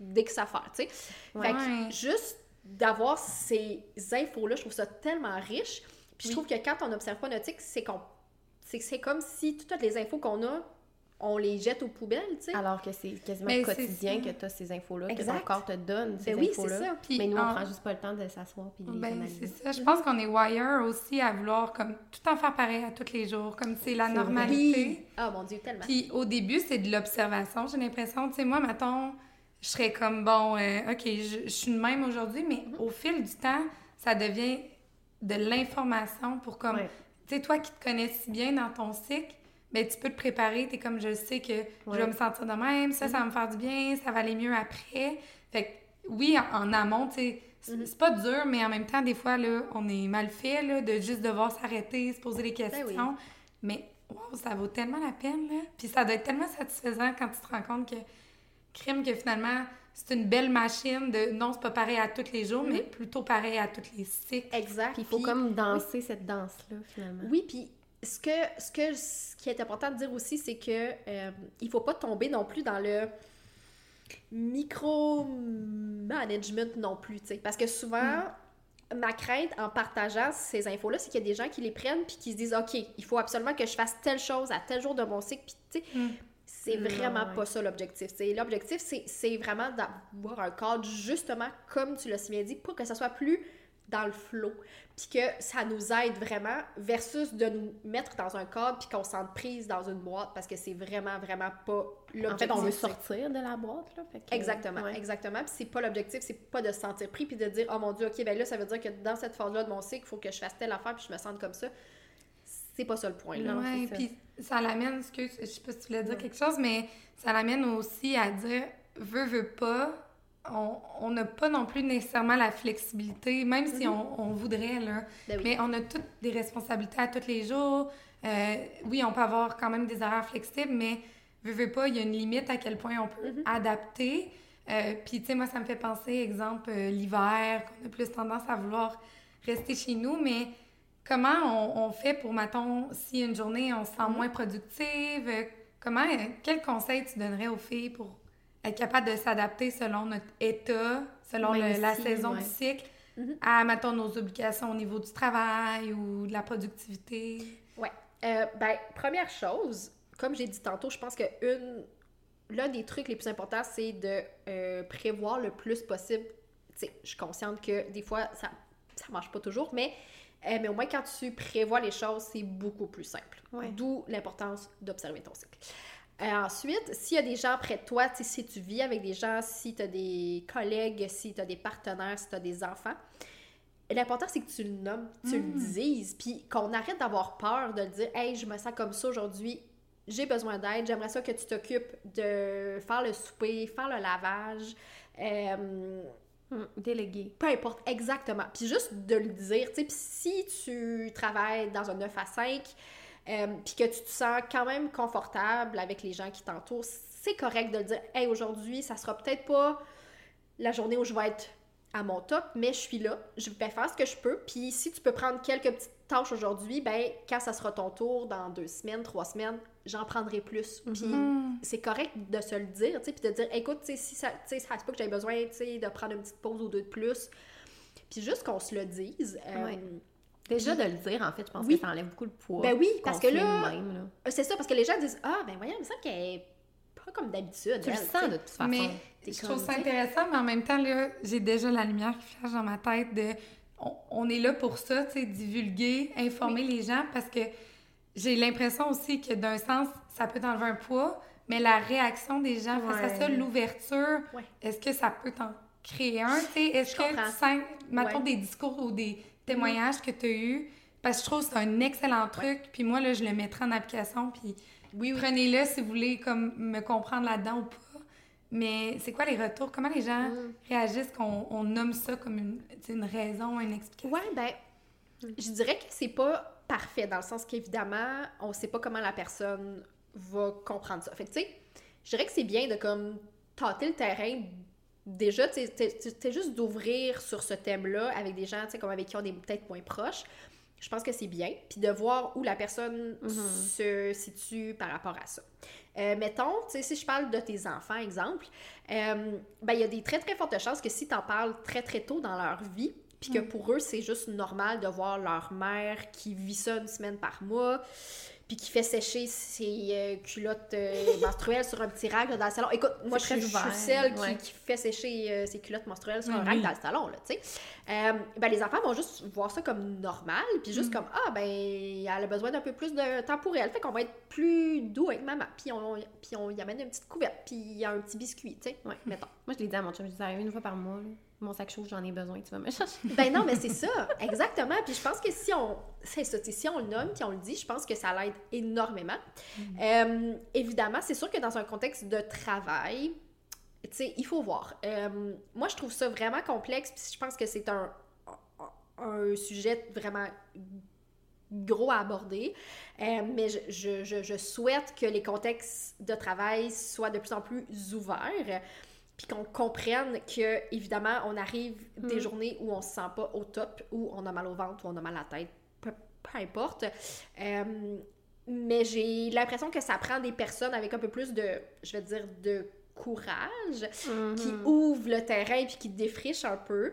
dès que ça fait, tu sais. Fait que juste d'avoir ces infos-là, je trouve ça tellement riche. Puis je trouve que quand on n'observe pas notre c'est qu'on. C'est c'est comme si toutes les infos qu'on a, on les jette aux poubelles, tu sais. Alors que c'est quasiment Mais quotidien que tu as ces infos-là, que ton corps te donne ces Ben oui, c'est infos-là. ça. Puis Mais nous, on en- prend juste pas le temps de s'asseoir puis de les Ben, analyser. c'est ça. Je pense qu'on est wire aussi à vouloir comme tout en faire pareil à tous les jours, comme c'est la C'est vrai. normalité. Ah mon Dieu, tellement. Puis au début, c'est de l'observation, j'ai l'impression. Tu sais, moi, mettons, je serais comme, bon, euh, OK, je, je suis de même aujourd'hui, mais Mhm. au fil du temps, ça devient de l'information pour comme... Ouais. Tu sais, toi qui te connais si bien dans ton cycle, ben, tu peux te préparer. Tu es comme, je sais que je vais me sentir de même, ça, ça va me faire du bien, ça va aller mieux après. Fait que, oui, en, en amont, tu sais, c'est pas dur, mais en même temps, des fois, là, on est mal fait, là, de juste devoir s'arrêter, se poser des questions. oui. Mais, wow, ça vaut tellement la peine, là. Puis ça doit être tellement satisfaisant quand tu te rends compte que, crime, que finalement, c'est une belle machine de, non, c'est pas pareil à tous les jours, mais plutôt pareil à tous les cycles. Exact. Puis il faut comme danser cette danse-là, finalement. Oui, puis ce que, ce que ce qui est important de dire aussi, c'est que euh, il faut pas tomber non plus dans le micro-management non plus, tu sais. Parce que souvent, ma crainte en partageant ces infos-là, c'est qu'il y a des gens qui les prennent puis qui se disent OK, il faut absolument que je fasse telle chose à tel jour de mon cycle, puis tu sais. Mm. C'est Non, vraiment ouais. pas ça l'objectif. L'objectif, c'est c'est vraiment d'avoir un cadre justement comme tu l'as si bien dit, pour que ça soit plus dans le flow, puis que ça nous aide vraiment, versus de nous mettre dans un cadre puis qu'on se sente prise dans une boîte, parce que c'est vraiment, vraiment pas l'objectif. En fait, on veut sortir de la boîte, là. fait que- Exactement, Ouais. exactement. Puis c'est pas l'objectif, c'est pas de se sentir pris puis de dire oh mon dieu, ok, ben là ça veut dire que dans cette phase-là de mon cycle, il faut que je fasse telle affaire puis je me sente comme ça. C'est pas ça le point là. Ouais, puis ça l'amène, excuse, je sais pas si tu voulais dire Ouais. quelque chose, mais ça l'amène aussi à dire, veut, veut pas, on n'a pas non plus nécessairement la flexibilité, même si on, on voudrait, là. Ben oui. Mais on a toutes des responsabilités à tous les jours. Euh, oui, on peut avoir quand même des horaires flexibles, mais veut, veut pas, il y a une limite à quel point on peut Mm-hmm. adapter. Euh, Puis, tu sais, moi, ça me fait penser, exemple, euh, l'hiver, qu'on a plus tendance à vouloir rester chez nous, mais comment on, on fait pour, mettons, si une journée, on se sent moins productive, euh, comment, quel conseil tu donnerais aux filles pour être capable de s'adapter selon notre état, selon le- la si, saison ouais. du cycle, Mhm. à, mettons, nos obligations au niveau du travail ou de la productivité? Ouais. Euh, ben, première chose, comme j'ai dit tantôt, je pense que une, l'un des trucs les plus importants, c'est de euh, prévoir le plus possible. Tu sais, je suis consciente que des fois, ça ça marche pas toujours, mais, euh, mais au moins quand tu prévois les choses, c'est beaucoup plus simple. Ouais. D'où l'importance d'observer ton cycle. Euh, ensuite, s'il y a des gens près de toi, si tu vis avec des gens, si tu as des collègues, si tu as des partenaires, si tu as des enfants, l'important c'est que tu le nommes, tu le dises, puis qu'on arrête d'avoir peur de le dire Hey, je me sens comme ça aujourd'hui, j'ai besoin d'aide, j'aimerais ça que tu t'occupes de faire le souper, faire le lavage. euh, Hum, Délégué. peu importe, exactement. Puis juste de le dire, tu sais, puis si tu travailles dans un 9 à 5, euh, puis que tu te sens quand même confortable avec les gens qui t'entourent, c'est correct de le dire, hey, aujourd'hui, ça sera peut-être pas la journée où je vais être à mon top, mais je suis là, je vais faire ce que je peux, puis si tu peux prendre quelques petites tâches aujourd'hui, ben, quand ça sera ton tour, dans deux semaines, trois semaines, j'en prendrai plus. Puis Hmm. c'est correct de se le dire, tu sais, puis de dire, écoute, tu sais, si ça, tu sais, ça se peut que j'aie besoin, tu sais, de prendre une petite pause ou deux de plus. Puis juste qu'on se le dise. euh, Ouais. Déjà de le dire, en fait, je pense Oui. que ça enlève beaucoup le poids. Ben oui, parce que là- nous-mêmes, là. euh, C'est ça, parce que les gens disent, ah, ben voyons, il me semble qu'elle est pas comme d'habitude. Tu le sens de toute façon. Mais je trouve ça intéressant, mais en même temps, là, j'ai déjà la lumière qui flash dans ma tête de... On, on est là pour ça, tu sais, divulguer, informer les gens, parce que j'ai l'impression aussi que d'un sens, ça peut t'enlever un poids, mais la réaction des gens face à ça, l'ouverture, Ouais. est-ce que ça peut t'en créer un, tu sais? Est-ce que tu sens, mettons, Ouais. des discours ou des témoignages que tu as eus, parce que je trouve que c'est un excellent truc, puis moi, là, je le mettrai en application, puis Oui, oui. prenez-le si vous voulez comme me comprendre là-dedans ou pas. Mais c'est quoi les retours? Comment les gens Mm. réagissent qu'on on nomme ça comme une, une raison, une explication? Ouais, ben, je dirais que c'est pas parfait dans le sens qu'évidemment, on sait pas comment la personne va comprendre ça. Fait que, tu sais, je dirais que c'est bien de comme tâter le terrain. Déjà, tu sais, juste d'ouvrir sur ce thème-là avec des gens, tu sais, comme avec qui on est peut-être moins proches. Je pense que c'est bien. Puis de voir où la personne se situe par rapport à ça. Euh, mettons, tu sais, si je parle de tes enfants, exemple, euh, ben, il y a des très, très fortes chances que si tu en parles très, très tôt dans leur vie, puis que pour eux, c'est juste normal de voir leur mère qui vit ça une semaine par mois, puis qui fait sécher ses euh, culottes euh, [laughs] menstruelles sur un petit là, dans le salon. Écoute, moi, je je suis celle qui, ouais. qui fait sécher euh, ses culottes menstruelles sur Oui, un oui. dans le salon, là, tu sais. Ben, les enfants vont juste voir ça comme normal, puis juste comme, ah, ben, elle a besoin d'un peu plus de temps pour elle, fait qu'on va être plus doux avec maman, puis on, puis on y amène une petite couverte, puis il y a un petit biscuit, tu sais, Ouais. mettons. Moi, je l'ai dit à mon chum, je disais, une fois par mois, là, mon sac chaud, j'en ai besoin, tu vas me chercher. [laughs] Ben non, mais c'est ça, exactement. Puis je pense que si on, c'est ça, si on le nomme puis on le dit, je pense que ça l'aide énormément. Euh, évidemment, c'est sûr que dans un contexte de travail, tu sais, il faut voir. Euh, moi, je trouve ça vraiment complexe, puis je pense que c'est un, un, un sujet vraiment gros à aborder, Euh, mais je, je, je, je souhaite que les contextes de travail soient de plus en plus ouverts, puis qu'on comprenne que, évidemment, on arrive des Mm. journées où on se sent pas au top, où on a mal au ventre, où on a mal à la tête, peu, peu importe. Euh, mais j'ai l'impression que ça prend des personnes avec un peu plus de, je vais dire, de courage, qui Mhm. ouvrent le terrain puis qui défrichent un peu.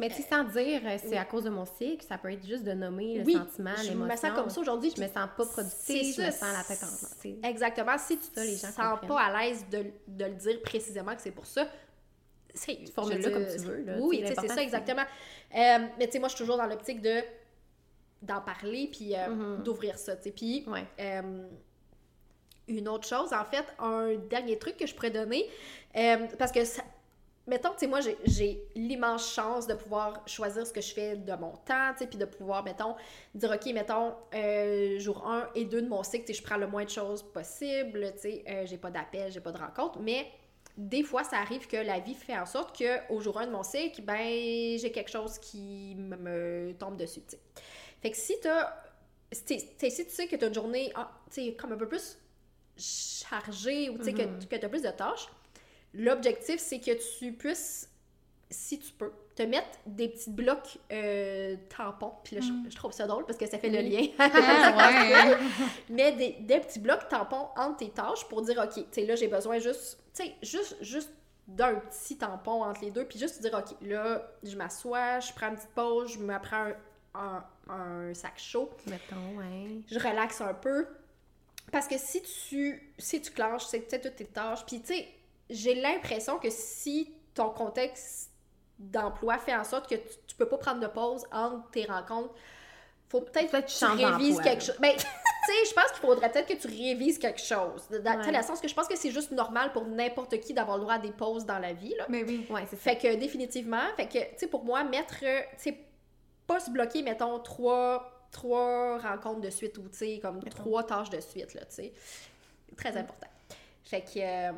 Mais tu sais, sans dire, euh, c'est oui. à cause de mon cycle, ça peut être juste de nommer le Oui, sentiment, je l'émotion. me sens comme ça aujourd'hui. Je me sens pas productive, je me sens la tête en. Exactement. Si tu Ça, les te gens sens comprennent. pas à l'aise de, de le dire précisément que c'est pour ça, c'est Formule-le je comme tu veux, là. Oui, c'est ça, exactement. Euh, mais tu sais, moi, je suis toujours dans l'optique de d'en parler puis euh, Mhm. d'ouvrir ça, tu sais. Puis Ouais. euh, une autre chose, en fait, un dernier truc que je pourrais donner, parce que, ça- mettons, tu sais, moi, j'ai- l'immense chance de pouvoir choisir ce que je fais de mon temps, tu sais, puis de pouvoir, mettons, dire, OK, mettons, euh, jour 1 et 2 de mon cycle, tu sais, je prends le moins de choses possible, tu sais, euh, j'ai pas d'appel, j'ai pas de rencontre, mais des fois, ça arrive que la vie fait en sorte qu'au jour 1 de mon cycle, ben, j'ai quelque chose qui me, me tombe dessus, tu sais. Fait que si t'as si tu sais que tu as une journée ah, tu sais, comme un peu plus chargée ou tu sais, Mhm. que, tu as plus de tâches, l'objectif, c'est que tu puisses, si tu peux, te mettre des petits blocs euh, tampons. Puis là, je- je, trouve ça drôle parce que ça fait le lien. Ah. [laughs] Mais des, des petits blocs tampons entre tes tâches pour dire, OK, tu sais, là, j'ai besoin juste, tu sais, juste, juste d'un petit tampon entre les deux, puis juste dire, OK, là, je m'assois, je prends une petite pause, je me prends un, un- un sac chaud, Mettons, ouais. je relaxe un peu. Parce que si tu, si tu clenches, c'est tu sais, toutes tes tâches, puis tu sais, j'ai l'impression que si ton contexte d'emploi fait en sorte que tu, tu peux pas prendre de pause entre tes rencontres, faut peut-être que tu révises quelque chose. Ben, [laughs] tu sais, je pense qu'il faudrait peut-être que tu révises quelque chose. Dans, Ouais. le sens que je pense que c'est juste normal pour n'importe qui d'avoir le droit à des pauses dans la vie, là. Mais oui. Ouais, c'est. Fait que définitivement, fait que, tu sais, pour moi, mettre, euh, tu sais, pas se bloquer, mettons, trois, trois rencontres de suite ou, tu sais, comme trois tâches de suite, là, tu sais. Très important. Fait que, euh,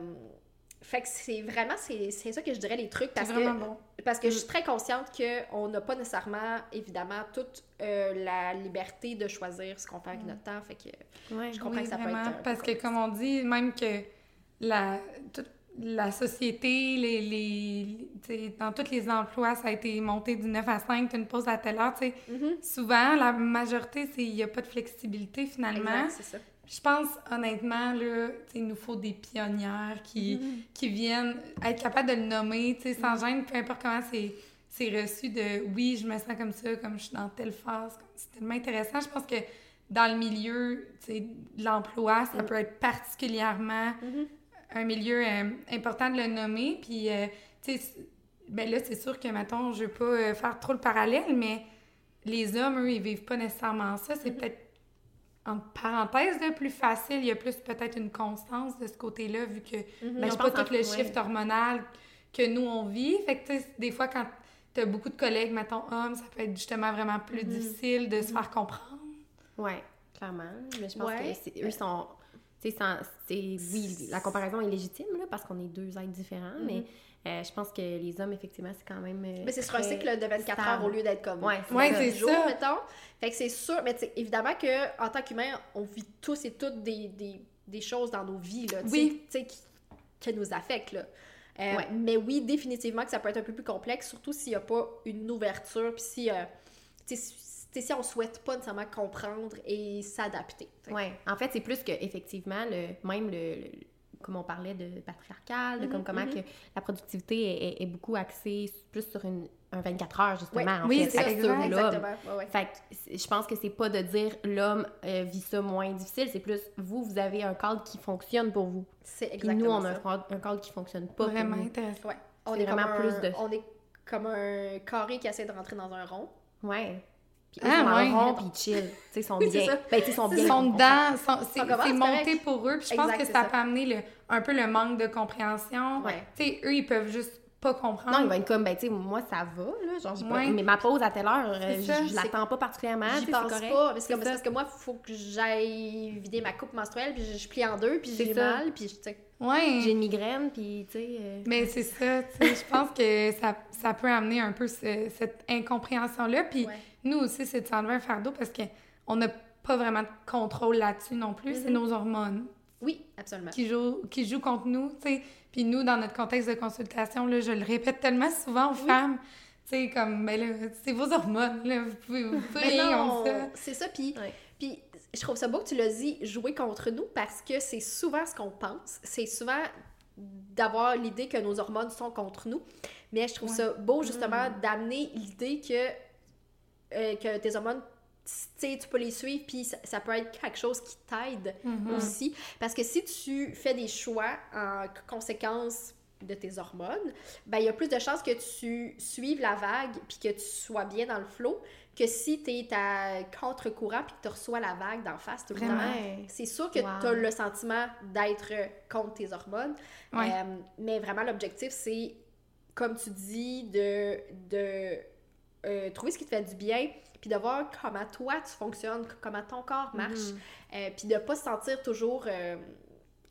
fait que c'est vraiment, c'est ça que je dirais les trucs, parce que, bon. parce que je suis très consciente qu'on n'a pas nécessairement, évidemment, toute euh, la liberté de choisir ce qu'on fait avec notre temps, fait que Ouais. je comprends Oui, que ça peut être... Parce que, comme on dit, même que la, toute la société, les, les, dans tous les emplois, ça a été monté du 9 à 5, tu une pause à telle heure. tu sais. Mhm. Souvent, la majorité, c'est il n'y a pas de flexibilité finalement. Exact, c'est ça. Je pense, honnêtement, là, il nous faut des pionnières qui, qui viennent être capables de le nommer, tu sais, sans gêne, peu importe comment c'est, c'est reçu de « oui, je me sens comme ça, comme je suis dans telle phase ». C'est tellement intéressant. Je pense que dans le milieu, de l'emploi, ça peut être particulièrement Mhm. un milieu euh, important de le nommer. Puis, euh, tu sais, ben là, c'est sûr que, mettons, je veux pas euh, faire trop le parallèle, mais les hommes, eux, ils vivent pas nécessairement ça. C'est peut-être, en parenthèse, là, plus facile. Il y a plus peut-être une constance de ce côté-là, vu que Ben, n'ont je pas tout le ouais. shift hormonal que nous, on vit. Fait que, des fois, quand tu as beaucoup de collègues, mettons, hommes, ça peut être justement vraiment plus Mhm. difficile de se faire comprendre. Ouais, clairement. Mais je pense Ouais. que c'est- eux sont c'est, oui, la comparaison est légitime, là, parce qu'on est deux êtres différents, mais euh, je pense que les hommes, effectivement, c'est quand même. euh, Mais c'est sur un cycle de 24 heures au lieu d'être comme Ouais, c'est Ouais, jours, ça. mettons. Fait que c'est sûr, mais tu sais, évidemment que en tant qu'humain, on vit tous et toutes des, des, des choses dans nos vies, là, Oui. tu sais, qui, qui nous affectent, là. Euh, Ouais. Mais oui, définitivement que ça peut être un peu plus complexe, surtout s'il n'y a pas une ouverture, puis si, euh, tu sais, si- on souhaite pas nécessairement comprendre et s'adapter. Ouais. En fait, c'est plus que effectivement le même le, le- comme on parlait de patriarcal, de Mhm, comme comment mhm. que la productivité est, est- est beaucoup axée plus sur une, un 24 heures justement. Ouais. en Oui, fait, que sur l'homme. Ouais. Fait que je pense que c'est pas de dire l'homme euh, vit ça moins difficile, c'est plus vous, vous avez un cadre qui fonctionne pour vous. C'est Puis exactement nous, on a ça. un cadre, un cadre qui fonctionne pas Vraiment pour nous. intéressant. Ouais. On C'est est, comme vraiment un, plus de- on est comme un carré qui essaie de rentrer dans un rond. Ouais. Puis Ah, ils sont ouais. le rond, puis ils chill. Tu sais, ils sont [laughs] bien. ça. Ben, ils sont bien. Ils sont dedans, c'est monté pour eux. Puis je pense Exact, que ça ça. peut amener le, un peu le manque de compréhension. Ouais. Tu sais, eux, ils peuvent juste pas comprendre. Non, il va être comme, ben, tu sais, moi, ça va, là. Genre, pas-. Mais ma pause à telle heure, euh, je, je l'attends pas particulièrement. J'y pense correct. pas, parce que, parce que moi, il faut que j'aille vider ma coupe menstruelle, puis je, je plie en deux, puis j'ai mal, puis tu sais. Ouais. J'ai une migraine, puis, tu sais. euh, Mais c'est ça, tu sais, je pense que ça, ça peut amener un peu ce- cette incompréhension-là. Puis Ouais. Nous aussi, c'est de s'enlever un fardeau parce qu'on n'a pas vraiment de contrôle là-dessus non plus. C'est Mhm. nos hormones Oui, absolument. qui jouent, qui jouent contre nous, tu sais. Puis nous, dans notre contexte de consultation, là, je le répète tellement souvent aux femmes, tu sais, comme, ben là, c'est vos hormones, là, vous pouvez, vous pouvez ça. c'est ça, puis Ouais. puis je trouve ça beau que tu l'as dit, jouer contre nous, parce que c'est souvent ce qu'on pense. C'est souvent d'avoir l'idée que nos hormones sont contre nous. Mais je trouve Ouais. ça beau, justement, Mm. d'amener l'idée que, euh, que tes hormones, tu peux les suivre, puis ça, ça peut être quelque chose qui t'aide Mhm. aussi. Parce que si tu fais des choix en conséquence de tes hormones, ben il y a plus de chances que tu suives la vague puis que tu sois bien dans le flot que si tu es à contre-courant puis que tu reçois la vague d'en face tout le Vraiment? temps. C'est sûr que Wow. tu as le sentiment d'être contre tes hormones. Ouais. Euh, mais vraiment, l'objectif, c'est, comme tu dis, de, de euh, trouver ce qui te fait du bien, puis de voir comment toi tu fonctionnes, comment ton corps marche, Mhm. euh, puis de pas se sentir toujours, euh,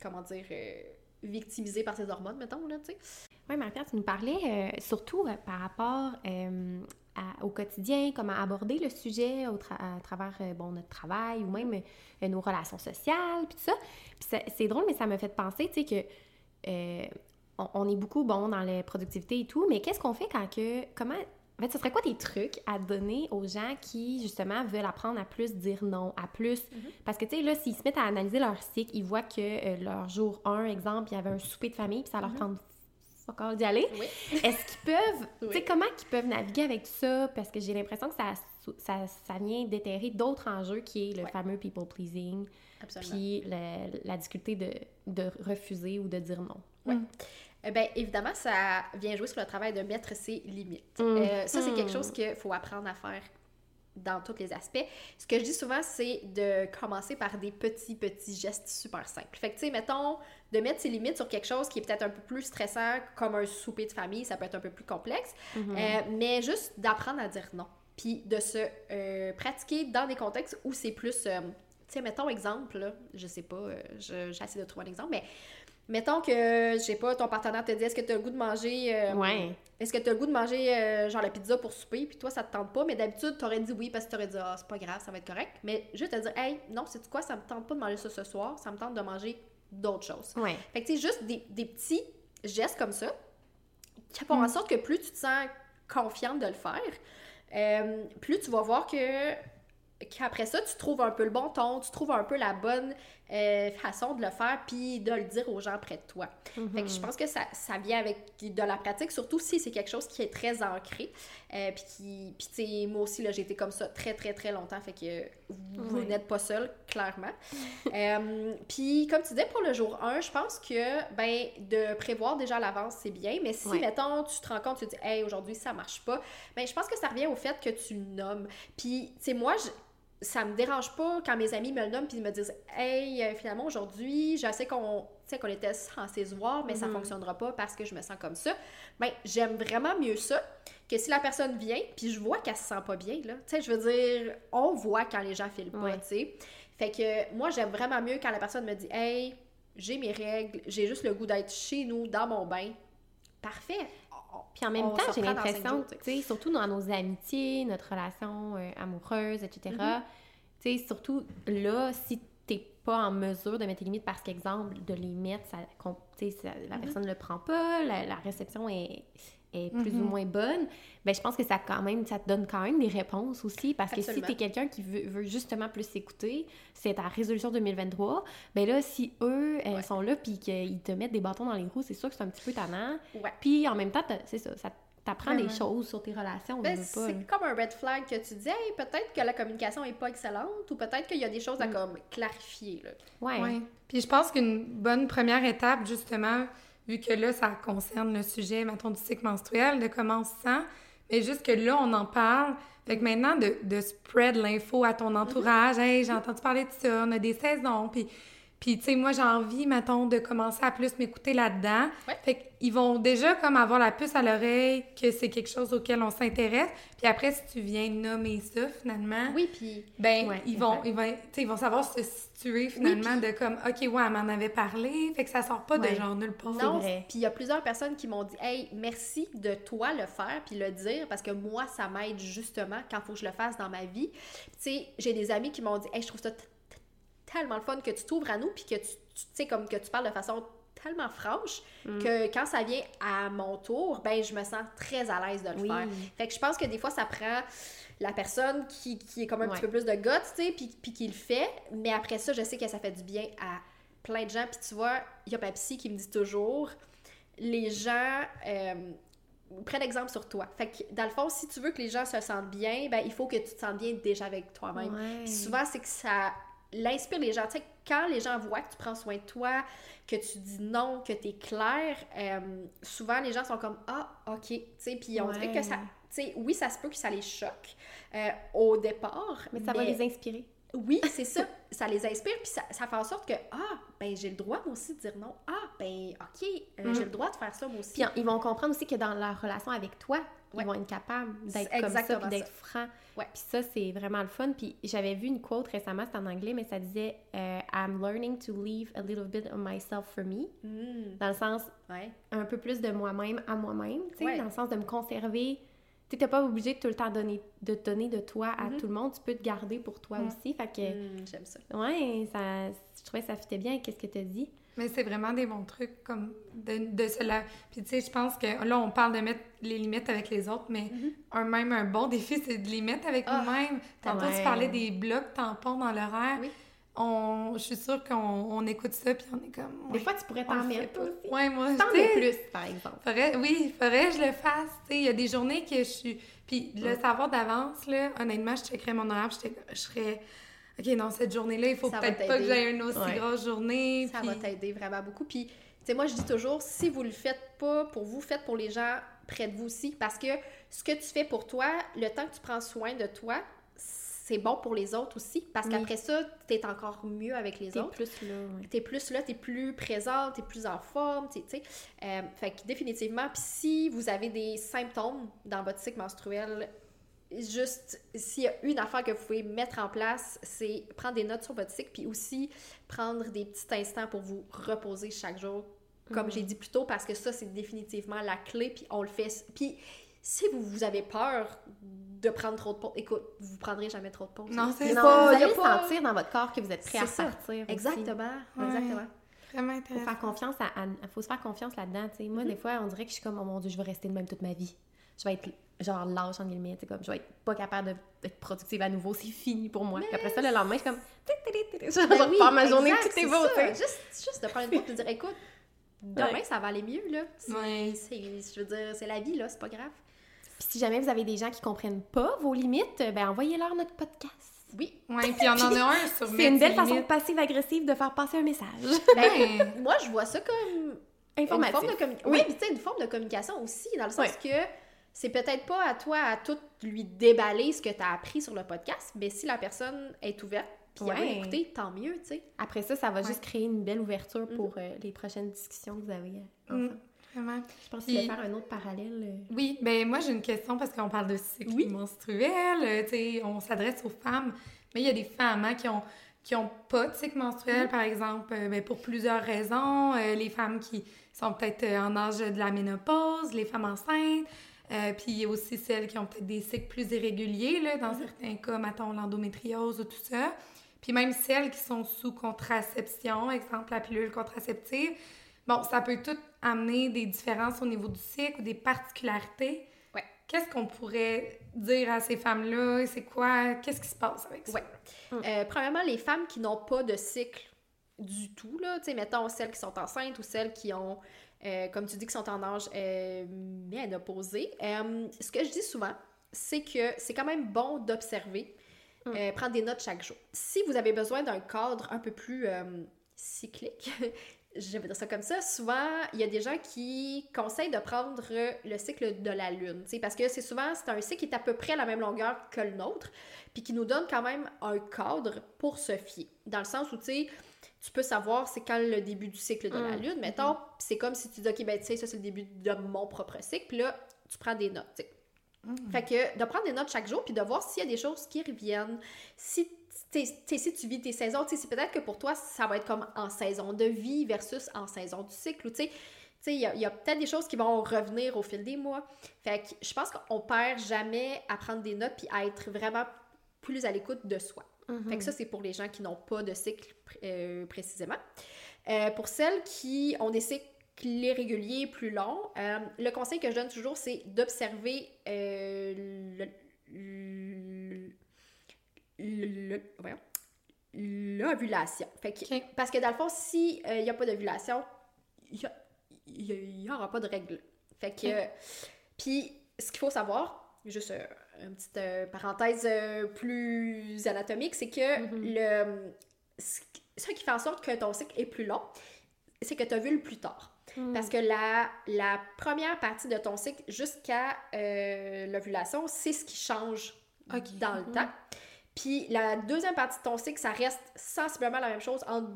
comment dire, victimisé par tes hormones, mettons, là, tu sais. Oui, Marie-Pierre, tu nous parlais surtout par rapport à- au quotidien, comment aborder le sujet au tra- à travers bon, notre travail ou même nos relations sociales, puis tout ça. Puis c'est- drôle, mais ça m'a fait penser, tu sais, que on, on est beaucoup, bon, dans la productivité et tout, mais qu'est-ce qu'on fait quand que... Comment... En fait, ce serait quoi des trucs à donner aux gens qui, justement, veulent apprendre à plus dire non, à plus... Parce que, tu sais, là, s'ils se mettent à analyser leur cycle, ils voient que euh, leur jour 1, exemple, il y avait un souper de famille, puis ça leur tente fuck all d'y aller. Oui. [laughs] Est-ce qu'ils peuvent... Tu Oui. sais, comment ils peuvent naviguer avec ça? Parce que j'ai l'impression que ça, ça, ça vient déterrer d'autres enjeux, qui est le Ouais. fameux people pleasing, Absolument. puis le- la difficulté de, de refuser ou de dire non. Ouais. Eh bien, évidemment, ça vient jouer sur le travail de mettre ses limites. Mm. Euh, ça, c'est quelque Mm. chose qu'il faut apprendre à faire dans tous les aspects. Ce que je dis souvent, c'est de commencer par des petits, petits gestes super simples. Fait que, tu sais, mettons, de mettre ses limites sur quelque chose qui est peut-être un peu plus stressant, comme un souper de famille, ça peut être un peu plus complexe, Mhm. Euh, mais juste d'apprendre à dire non. Puis de se euh, pratiquer dans des contextes où c'est plus. tu sais, mettons exemple, là, je sais pas, je- j'essaie de trouver un exemple, mais mettons que, je sais pas, ton partenaire te dit est-ce que tu as le goût de manger. euh, Ouais. Est-ce que tu as le goût de manger euh, genre la pizza pour souper, puis toi ça te tente pas, mais d'habitude t'aurais dit oui parce que t'aurais dit ah c'est pas grave, ça va être correct. Mais juste te dire hey, non, c'est quoi, ça me tente pas de manger ça ce soir, ça me tente de manger d'autres choses. Ouais. Fait que tu sais, juste des, des petits gestes comme ça qui font en sorte que plus tu te sens confiante de le faire, euh, plus tu vas voir que qu'après ça, tu trouves un peu le bon ton, tu trouves un peu la bonne euh, façon de le faire, puis de le dire aux gens près de toi. Fait que je pense que ça, ça vient avec de la pratique, surtout si c'est quelque chose qui est très ancré. Euh, puis qui, puis tu sais, moi aussi, là, j'ai été comme ça très, très, très longtemps. Fait que vous n'êtes pas seul, clairement. [laughs] Euh, puis comme tu disais, pour le jour 1, je pense que, ben, de prévoir déjà à l'avance, c'est bien. Mais si, mettons, tu te rends compte, tu te dis, hey, aujourd'hui, ça marche pas, ben, je pense que ça revient au fait que tu nommes. Puis, tu sais, moi, je ça me dérange pas quand mes amis me le nomment puis ils me disent Hey, euh, finalement aujourd'hui, je sais qu'on qu'on était censé se voir, mais ça Mhm. fonctionnera pas parce que je me sens comme ça. Ben, j'aime vraiment mieux ça que si la personne vient puis je vois qu'elle se sent pas bien, là. Tu sais, je veux dire, on voit quand les gens filent pas, Ouais. sais. Fait que moi, j'aime vraiment mieux quand la personne me dit Hey, j'ai mes règles, j'ai juste le goût d'être chez nous, dans mon bain. Parfait. Puis en même temps, j'ai l'impression, tu sais, surtout dans nos amitiés, notre relation euh, amoureuse, etc., Mm-hmm. tu sais, surtout là, si t'es pas en mesure de mettre tes limites parce qu'exemple, de les mettre, ça, ça- Mm-hmm. la personne ne le prend pas, la, la réception est, est plus Mhm. ou moins bonne, ben je pense que ça quand même, ça te donne quand même des réponses aussi, parce que si t'es quelqu'un qui veut, veut justement plus s'écouter, c'est ta résolution 2023, ben là, si eux euh, Ouais. sont là puis qu'ils te mettent des bâtons dans les roues, c'est sûr que c'est un petit peu tannant. Ouais. Puis en même temps, c'est ça, ça t'apprend des choses sur tes relations. Ben, c'est comme un red flag que tu dis, hey, peut-être que la communication est pas excellente ou peut-être qu'il y a des choses à Mm. comme clarifier. Là. Ouais. Oui. Puis je pense qu'une bonne première étape, justement, vu que là, ça concerne le sujet, mettons, du cycle menstruel, de comment on se sent, mais juste que là, on en parle. Fait maintenant, de, de spread l'info à ton entourage, hey, j'ai entendu parler de ça, on a des saisons, puis... Puis, tu sais, moi, j'ai envie, mettons, de commencer à plus m'écouter là-dedans. Ouais. Fait qu'ils vont déjà comme avoir la puce à l'oreille que c'est quelque chose auquel on s'intéresse. Puis après, si tu viens nommer ça, finalement, Oui, puis ben, Ouais, ils, vont, ils, vont, ils vont savoir se situer finalement de comme, OK, ouais, elle m'en avait parlé, fait que ça sort pas Ouais. de genre nulle part. non. Puis il y a plusieurs personnes qui m'ont dit, hey, merci de toi le faire puis le dire parce que moi, ça m'aide justement quand il faut que je le fasse dans ma vie. Tu sais, j'ai des amis qui m'ont dit, hey, je trouve ça tellement le fun que tu t'ouvres à nous puis que tu, tu sais, comme que tu parles de façon tellement franche Mm. que quand ça vient à mon tour, ben je me sens très à l'aise de le Oui. faire. Fait que je pense que des fois, ça prend la personne qui, qui est comme un Ouais. petit peu plus de guts, tu sais, puis, puis qui le fait. Mais après ça, je sais que ça fait du bien à plein de gens. Puis tu vois, il y a Papsi qui me dit toujours, les gens... Euh, Prends l'exemple sur toi. Fait que, dans le fond, si tu veux que les gens se sentent bien, ben, il faut que tu te sentes bien déjà avec toi-même. Ouais. Puis souvent, c'est que ça l'inspire les gens. Tu sais, quand les gens voient que tu prends soin de toi, que tu dis non, que tu es clair, euh, souvent les gens sont comme Ah, ok. Tu sais, puis on dirait Ouais. que ça. Tu sais, oui, ça se peut que ça les choque euh, au départ. Mais ça va les inspirer. Oui, c'est ça. [laughs] ça les inspire, puis ça, ça fait en sorte que Ah, ben j'ai le droit moi aussi de dire non. Ah, ben ok, euh, Mm. j'ai le droit de faire ça moi aussi. Puis ils vont comprendre aussi que dans leur relation avec toi, Ouais. ils vont être capables d'être C'est comme ça, puis d'être francs. Ouais. Puis ça, c'est vraiment le fun. Puis j'avais vu une quote récemment, c'était en anglais, mais ça disait euh, I'm learning to leave a little bit of myself for me. Mm, Dans le sens, ouais. un peu plus de moi-même à moi-même, tu sais, dans le sens de me conserver. Tu n'es pas obligé de tout le temps donner, de donner de toi à Mhm. tout le monde. Tu peux te garder pour toi Mm. aussi. Fait que, Mm, J'aime ça. ouais, ça, je trouvais que ça fitait bien avec ce que tu as dit. Mais c'est vraiment des bons trucs comme de, de cela. Puis tu sais, je pense que là, on parle de mettre les limites avec les autres, mais un même un bon [laughs] défi, c'est de les mettre avec Ah, nous-mêmes. Tantôt, tu parlais des blocs tampons dans l'horaire. Oui. On, je suis sûre qu'on on écoute ça, puis on est comme... Des fois, tu pourrais t'en mettre aussi. Ouais, moi, T'en mets plus, par exemple. Faudrait, oui, faudrait que je le fasse. tu sais. Il y a des journées que je suis. Puis le savoir d'avance, là, honnêtement, je checkerais mon horaire, j'étais- je serais. OK, non, cette journée-là, il faut peut-être pas que j'aie une aussi Ouais. grosse journée. Ça puis- va t'aider vraiment beaucoup. Puis, tu sais, moi, je dis toujours, si vous le faites pas pour vous, faites pour les gens près de vous aussi. Parce que ce que tu fais pour toi, le temps que tu prends soin de toi, c'est bon pour les autres aussi. Parce Oui. qu'après ça, tu es encore mieux avec les T'es autres. plus là, ouais. T'es plus là, t'es plus présente, t'es plus en forme, tu sais. Euh, fait que définitivement, puis si vous avez des symptômes dans votre cycle menstruel, juste s'il y a une affaire que vous pouvez mettre en place, c'est prendre des notes sur votre cycle, puis aussi prendre des petits instants pour vous reposer chaque jour, comme Mhm. j'ai dit plus tôt, parce que ça, c'est définitivement la clé, puis on le fait. Puis si vous, vous avez peur de prendre trop de pause, écoute, vous prendrez jamais trop de pause. Non, c'est ça. vous y a allez pas- sentir dans votre corps que vous êtes prêt à ça. partir. Exactement, Ouais. exactement. Vraiment Faut intéressant. faire confiance à, à- faut se faire confiance là-dedans, tu sais. Moi, des fois, on dirait que je suis comme, oh mon Dieu, je vais rester de même toute ma vie. Je vais être, genre, lâche, en guillemets, tu sais, comme, je vais être pas capable de- d'être productive à nouveau, c'est fini pour moi. Puis après ça, le lendemain, je suis comme, je Ben oui, ma journée, exact, tout est c'est beau, tu sais. Juste, juste de prendre une pause et de dire, écoute, demain, Ouais. ça va aller mieux, là. C'est- Ouais. c'est- je veux dire, c'est la vie, là, c'est pas grave. Puis si jamais vous avez des gens qui comprennent pas vos limites, ben envoyez-leur notre podcast. Oui. Ouais, puis y en en a un sur C'est une belle façon passive-agressive de faire passer un message. Ben, [laughs] moi, je vois ça comme une forme Informatif. de communication. Oui. Oui, puis tu sais, une forme de communication aussi, dans le sens que c'est peut-être pas à toi à tout lui déballer ce que tu as appris sur le podcast, mais si la personne est ouverte, puis elle Ouais. l'écouter, tant mieux, tu sais. Après ça, ça va Ouais. juste créer une belle ouverture pour euh, les prochaines discussions que vous avez. euh, Mm, ensemble. vraiment. Je pense qu'il va faire un autre parallèle. euh. Oui, ben moi j'ai une question parce qu'on parle de cycle Oui. menstruel, tu sais, on s'adresse aux femmes, mais il y a des femmes hein, qui ont qui ont pas de cycle menstruel, par exemple, euh, ben, pour plusieurs raisons. Euh, les femmes qui sont peut-être en âge de la ménopause, les femmes enceintes, euh, puis il y a aussi celles qui ont peut-être des cycles plus irréguliers, là, dans certains cas, mettons l'endométriose ou tout ça. Puis même celles qui sont sous contraception, exemple la pilule contraceptive. Bon, ça peut tout amener des différences au niveau du cycle ou des particularités. Ouais. Qu'est-ce qu'on pourrait dire à ces femmes-là? C'est quoi? Qu'est-ce qui se passe avec ça? Ouais. Euh, premièrement, les femmes qui n'ont pas de cycle du tout, là, tu sais, mettons celles qui sont enceintes ou celles qui ont, euh, comme tu dis, qui sont en âge euh, ménopausé. Euh, ce que je dis souvent, c'est que c'est quand même bon d'observer, euh, prendre des notes chaque jour. Si vous avez besoin d'un cadre un peu plus cyclique, [laughs] je vais dire ça comme ça, souvent, il y a des gens qui conseillent de prendre le cycle de la Lune, parce que c'est souvent, c'est un cycle qui est à peu près à la même longueur que le nôtre, puis qui nous donne quand même un cadre pour se fier. Dans le sens où, tu sais, tu peux savoir c'est quand le début du cycle de la Mm. Lune, mettons, puis c'est comme si tu dis, OK, ben, tu sais, ça, c'est le début de mon propre cycle, puis là, tu prends des notes, sais. Fait que de prendre des notes chaque jour, puis de voir s'il y a des choses qui reviennent. Si, si tu vis tes saisons, tu sais, c'est peut-être que pour toi, ça va être comme en saison de vie versus en saison du cycle, ou tu sais, il y a, il y a peut-être des choses qui vont revenir au fil des mois. Fait que je pense qu'on perd jamais à prendre des notes puis à être vraiment plus à l'écoute de soi. Fait que ça, c'est pour les gens qui n'ont pas de cycle euh, précisément. Euh, pour celles qui ont des cycles irréguliers plus longs, euh, le conseil que je donne toujours, c'est d'observer le- le- le- voyons, l'ovulation. Fait que, Ok. Parce que dans le fond, s'il n'y a pas d'ovulation, il n'y aura pas de règle. Fait que. Ok. euh, Puis, ce qu'il faut savoir, juste euh, une petite euh, parenthèse euh, plus anatomique, c'est que le. Ce qui fait en sorte que ton cycle est plus long, c'est que tu as vu le plus tard. Parce que la, la première partie de ton cycle jusqu'à euh, l'ovulation, c'est ce qui change dans le temps. Puis la deuxième partie de ton cycle, ça reste sensiblement la même chose entre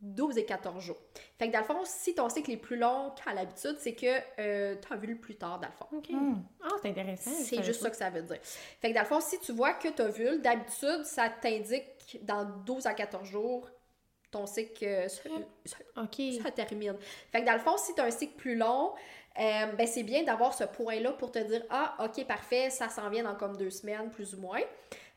12 et 14 jours. Fait que dans le fond, si ton cycle est plus long qu'à l'habitude, c'est que tu as vu le plus tard, dans le fond. OK. Hmm. Ah, c'est intéressant. C'est juste ça que ça veut dire. Fait que dans le fond, si tu vois que tu as vu, d'habitude, ça t'indique dans 12 à 14 jours ton cycle euh, ça termine. Fait que dans le fond, si tu as un cycle plus long, euh, ben c'est bien d'avoir ce point-là pour te dire Ah, ok, parfait, ça s'en vient dans comme deux semaines, plus ou moins.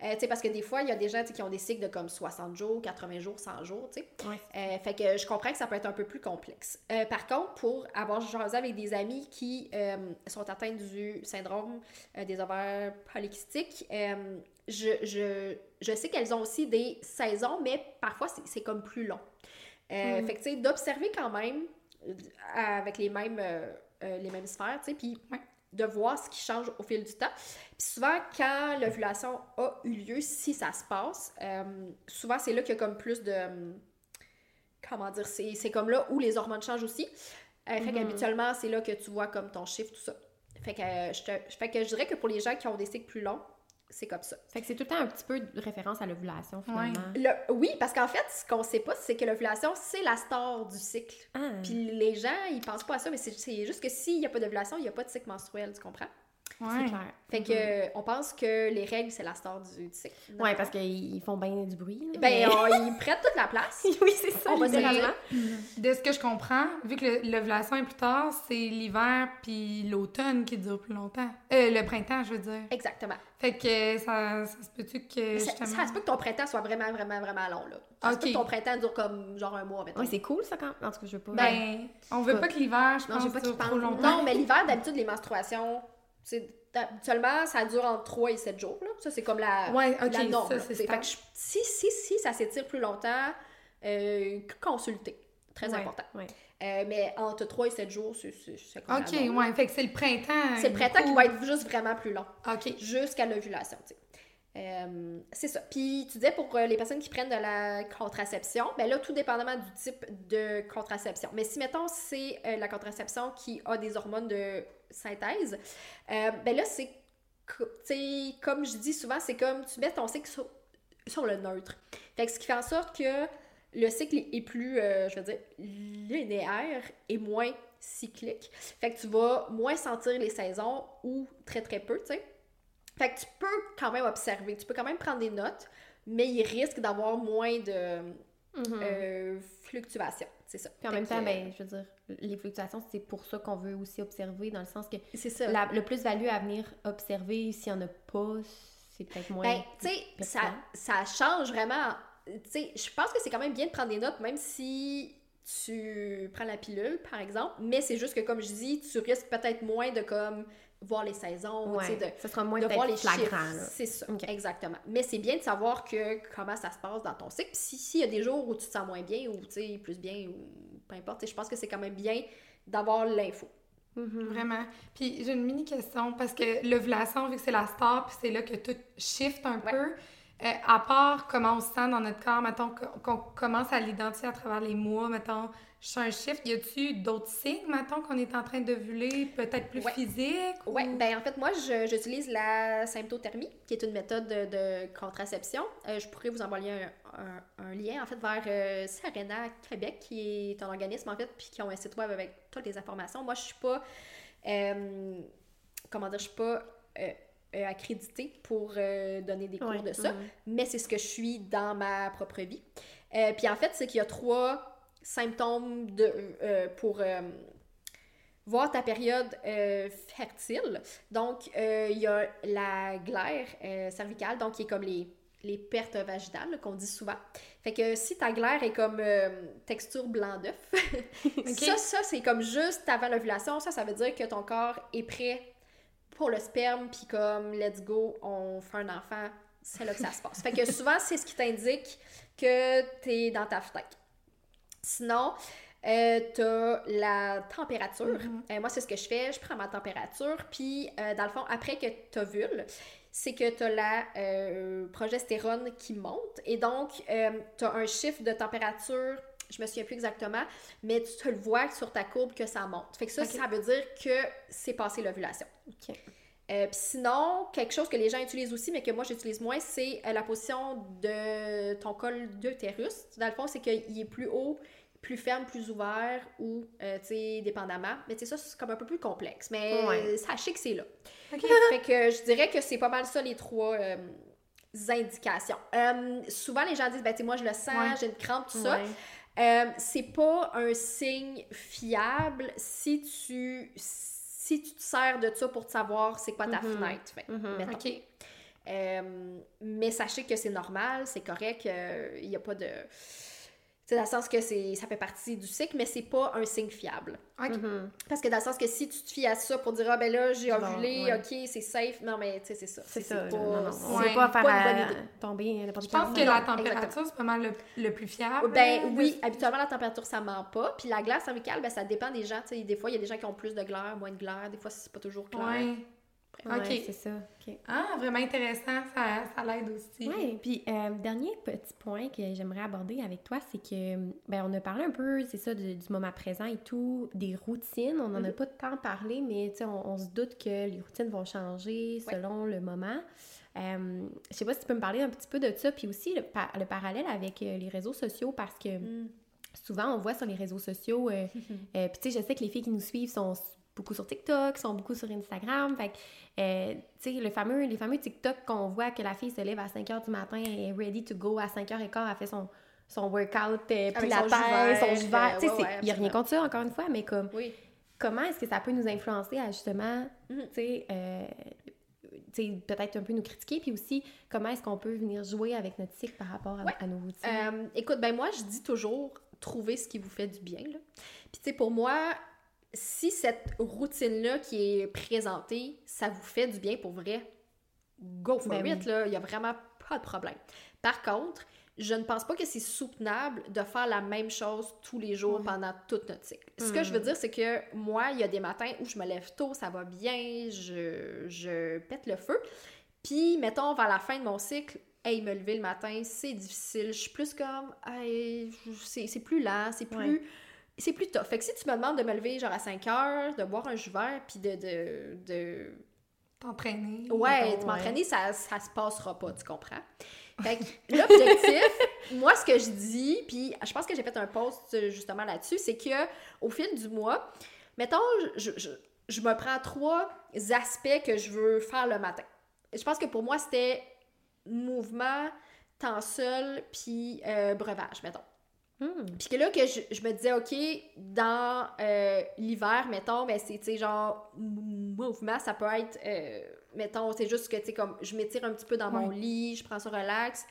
Euh, parce que des fois, il y a des gens qui ont des cycles de comme 60 jours, 80 jours, 100 jours, tu sais. Ouais. Euh, fait que je comprends que ça peut être un peu plus complexe. Euh, par contre, pour avoir jasé avec des amis qui euh, sont atteints du syndrome des ovaires polykystiques, je, je, je sais qu'elles ont aussi des saisons, mais parfois c'est comme plus long. Mm. Fait que tu sais, d'observer quand même avec les mêmes, les mêmes sphères, tu sais, puis. De voir ce qui change au fil du temps. Puis souvent, quand l'ovulation a eu lieu, si ça se passe, euh, souvent c'est là qu'il y a comme plus de. euh, Comment dire C'est c'est comme là où les hormones changent aussi. Euh, Fait Mhm. qu'habituellement, c'est là que tu vois comme ton chiffre, tout ça. Fait que, euh, je te- fait que je dirais que pour les gens qui ont des cycles plus longs, c'est comme ça. Fait que c'est tout le temps un petit peu de référence à l'ovulation, finalement. Le- oui, parce qu'en fait, ce qu'on sait pas, c'est que l'ovulation, c'est la star du cycle. Ah. Puis les gens, ils pensent pas à ça, mais c'est c'est juste que s'il n'y a pas d'ovulation, il n'y a pas de cycle menstruel, tu comprends? C'est Ouais. clair. Fait que euh, on pense que les règles, c'est la star du, du cycle. Non? Ouais, parce qu'ils font bien du bruit. là, Ben, mais- on- ils prennent toute la place. [laughs] oui, c'est ça, on va se littéralement. De ce que je comprends, vu que le- l'ovulation est plus tard, c'est l'hiver puis l'automne qui dure plus longtemps. Euh, le printemps, je veux dire. Exactement. Fait que ça, ça se peut-tu que Ça, justement... ça se peut que ton printemps soit vraiment, vraiment, vraiment long, là. Ça se peut que ton printemps dure comme genre un mois, mettons. Ouais, c'est cool, ça, quand En tout cas, je veux pas... Ben, on veut pas que l'hiver, je Non, pense, pas dure trop longtemps. Non, mais l'hiver, d'habitude, les menstruations, c'est habituellement, ça dure entre 3 et 7 jours. Là. Ça, c'est comme la, Ouais, ok, la norme. ça, fait que je- si, si, si ça s'étire plus longtemps, euh, consulter. Très Ouais, important. ouais. Euh, mais entre 3 et 7 jours, c'est comme la Ok, norme. ouais, fait que c'est le printemps. C'est le printemps qui beaucoup. va être juste vraiment plus long. Ok. Jusqu'à l'ovulation, tu sais. Euh, c'est ça. Puis tu disais pour euh, les personnes qui prennent de la contraception, ben là, tout dépendamment du type de contraception. Mais si, mettons, c'est euh, la contraception qui a des hormones de synthèse, euh, ben là, c'est, comme je dis souvent, c'est comme tu mets ton cycle sur, sur le neutre. Fait que ce qui fait en sorte que le cycle est plus, je veux dire, linéaire et moins cyclique. Fait que tu vas moins sentir les saisons ou très très peu, tu sais. Fait que tu peux quand même observer, tu peux quand même prendre des notes, mais il risque d'avoir moins de Mhm. euh, fluctuations. C'est ça. Puis en Fait même que, temps, ben, je veux dire, les fluctuations, c'est pour ça qu'on veut aussi observer, dans le sens que ça. la- le plus-value à venir observer, s'il n'y en a pas, c'est peut-être moins. Ben, tu sais, ça, ça change vraiment. Tu sais, je pense que c'est quand même bien de prendre des notes, même si tu prends la pilule, par exemple. Mais c'est juste que, comme je dis, tu risques peut-être moins de comme voir les saisons, tu sais, ouais, de, ça sera moins de voir les flagrant. C'est ça, exactement. Mais c'est bien de savoir que comment ça se passe dans ton cycle. Puis si- s'il y a des jours où tu te sens moins bien ou tu sais, plus bien ou peu importe, je pense que c'est quand même bien d'avoir l'info. Mhm. Vraiment. Puis j'ai une mini question parce que l'ovulation, vu que c'est la star, puis c'est là que tout shift un Ouais. peu. Euh, à part comment on se sent dans notre corps, mettons, qu'on commence à l'identifier à travers les mois, mettons, je sens un shift. Y a-tu d'autres signes, mettons, qu'on est en train d'ovuler, peut-être plus Ouais. physique? ou- Ouais, ben en fait, moi, j'utilise la symptothermie, qui est une méthode de, de contraception. Euh, je pourrais vous envoyer un, un- un lien, en fait, vers euh, Serena Québec, qui est un organisme, en fait, puis qui ont un site web avec toutes les informations. Moi, je suis pas, comment dire, je suis pas euh, accréditée pour euh, donner des cours Ouais, de ça, mhm. mais c'est ce que je suis dans ma propre vie. Euh, puis en fait, c'est qu'il y a trois symptômes de, euh, pour voir ta période euh, fertile. Donc, euh, il y a la glaire euh, cervicale, donc qui est comme les, les pertes vaginales qu'on dit souvent. Fait que si ta glaire est comme texture blanc d'œuf, [laughs] [laughs] ça, ça c'est comme juste avant l'ovulation. Ça, ça veut dire que ton corps est prêt pour le sperme, puis comme let's go, on fait un enfant. C'est là que ça se passe. Fait que souvent, c'est ce qui t'indique que t'es dans ta fenêtre. Sinon, euh, t'as la température. Euh, moi, c'est ce que je fais. Je prends ma température. Puis, euh, dans le fond, après que t'ovules, c'est que t'as la euh, progestérone qui monte. Et donc, t'as un chiffre de température. Je me souviens plus exactement, mais tu te le vois sur ta courbe que ça monte. Fait que ça, ça veut dire que c'est passé l'ovulation. Euh, Puis sinon, quelque chose que les gens utilisent aussi, mais que moi j'utilise moins, c'est euh, la position de ton col d'utérus. Dans le fond, c'est qu'il est plus haut, plus ferme, plus ouvert, ou, euh, tu sais, dépendamment. Mais tu sais, ça, c'est comme un peu plus complexe. Mais Ouais. sachez que c'est là. [laughs] Fait que je dirais que c'est pas mal ça, les trois euh, indications. Souvent, les gens disent, ben, tu sais, moi, je le sens, Ouais. j'ai une crampe, tout ça. Euh, c'est pas un signe fiable si tu si tu te sers de ça pour te savoir c'est quoi ta Mhm. fenêtre. Fait, Mhm. OK. Euh, mais sachez que c'est normal, c'est correct, il n'y a pas de... C'est dans le sens que c'est, ça fait partie du cycle, mais c'est pas un signe fiable. Mhm. Parce que dans le sens que si tu te fies à ça pour dire, ah ben là, j'ai ovulé, ouais. ok, c'est safe, non mais tu sais, c'est ça. C'est ça. pas. Non, non, c'est on Ouais. pas faire pas une bonne idée. tomber n'importe Je pense que la température, c'est pas mal le, le plus fiable. Ben oui, de- habituellement la température ça ment pas. Puis la glaire cervicale, ben ça dépend des gens. Tu sais, des fois il y a des gens qui ont plus de glaire, moins de glaire. Des fois c'est pas toujours clair. Ouais. Ouais, Ok. c'est ça. OK. Ah, vraiment intéressant. Ça, ça l'aide aussi. Oui, puis euh, dernier petit point que j'aimerais aborder avec toi, c'est que, ben, on a parlé un peu, c'est ça, du, du moment présent et tout, des routines. On n'en a Mhm. pas tant parlé, mais tu sais, on, on se doute que les routines vont changer Ouais. selon le moment. Euh, je sais pas si tu peux me parler un petit peu de ça, puis aussi le, pa- le parallèle avec euh, les réseaux sociaux, parce que Mm. souvent on voit sur les réseaux sociaux, euh, [laughs] euh, puis tu sais, je sais que les filles qui nous suivent sont beaucoup sur TikTok, sont beaucoup sur Instagram, fait que, euh, tu sais, le fameux, les fameux TikTok qu'on voit que la fille se lève à 5 h du matin et est ready to go à 5 h 15 elle fait son, son workout, euh, puis la son jus vert, vert, tu sais, il y a rien contre ça, encore une fois, mais comme, Oui. comment est-ce que ça peut nous influencer à justement, Mhm. tu sais, euh, tu sais, peut-être un peu nous critiquer, puis aussi, comment est-ce qu'on peut venir jouer avec notre cycle par rapport à, Ouais. à nos routines? Euh, écoute, ben moi, je dis toujours, trouvez ce qui vous fait du bien. Là. Puis, tu sais, pour moi, si cette routine-là qui est présentée, ça vous fait du bien pour vrai, go for Ben it, oui. là. Il n'y a vraiment pas de problème. Par contre, je ne pense pas que c'est soutenable de faire la même chose tous les jours pendant toute notre cycle. Ce que je veux Mhm. dire, c'est que moi, il y a des matins où je me lève tôt, ça va bien, je, je pète le feu. Puis, mettons, vers la fin de mon cycle, hey, me lever le matin, c'est difficile. Je suis plus comme, hey, c'est c'est plus lent, c'est plus. Ouais. C'est plus tough. Fait que si tu me demandes de me lever genre à 5 heures, de boire un jus vert, puis de, de, de T'entraîner. Ouais, de ouais. m'entraîner, ça, ça se passera pas, tu comprends? Fait que [laughs] l'objectif, moi, ce que je dis, puis je pense que j'ai fait un post euh, justement là-dessus, c'est que au fil du mois, mettons, je, je, je me prends trois aspects que je veux faire le matin. Je pense que pour moi, c'était mouvement, temps seul, puis euh, breuvage, mettons. Hmm. Puis que là, que je, je me disais, OK, dans euh, l'hiver, mettons, ben c'est, tu sais, genre, mouvement, ça peut être, euh, mettons, c'est juste que, tu sais, comme, je m'étire un petit peu dans mon lit, je prends ça relax.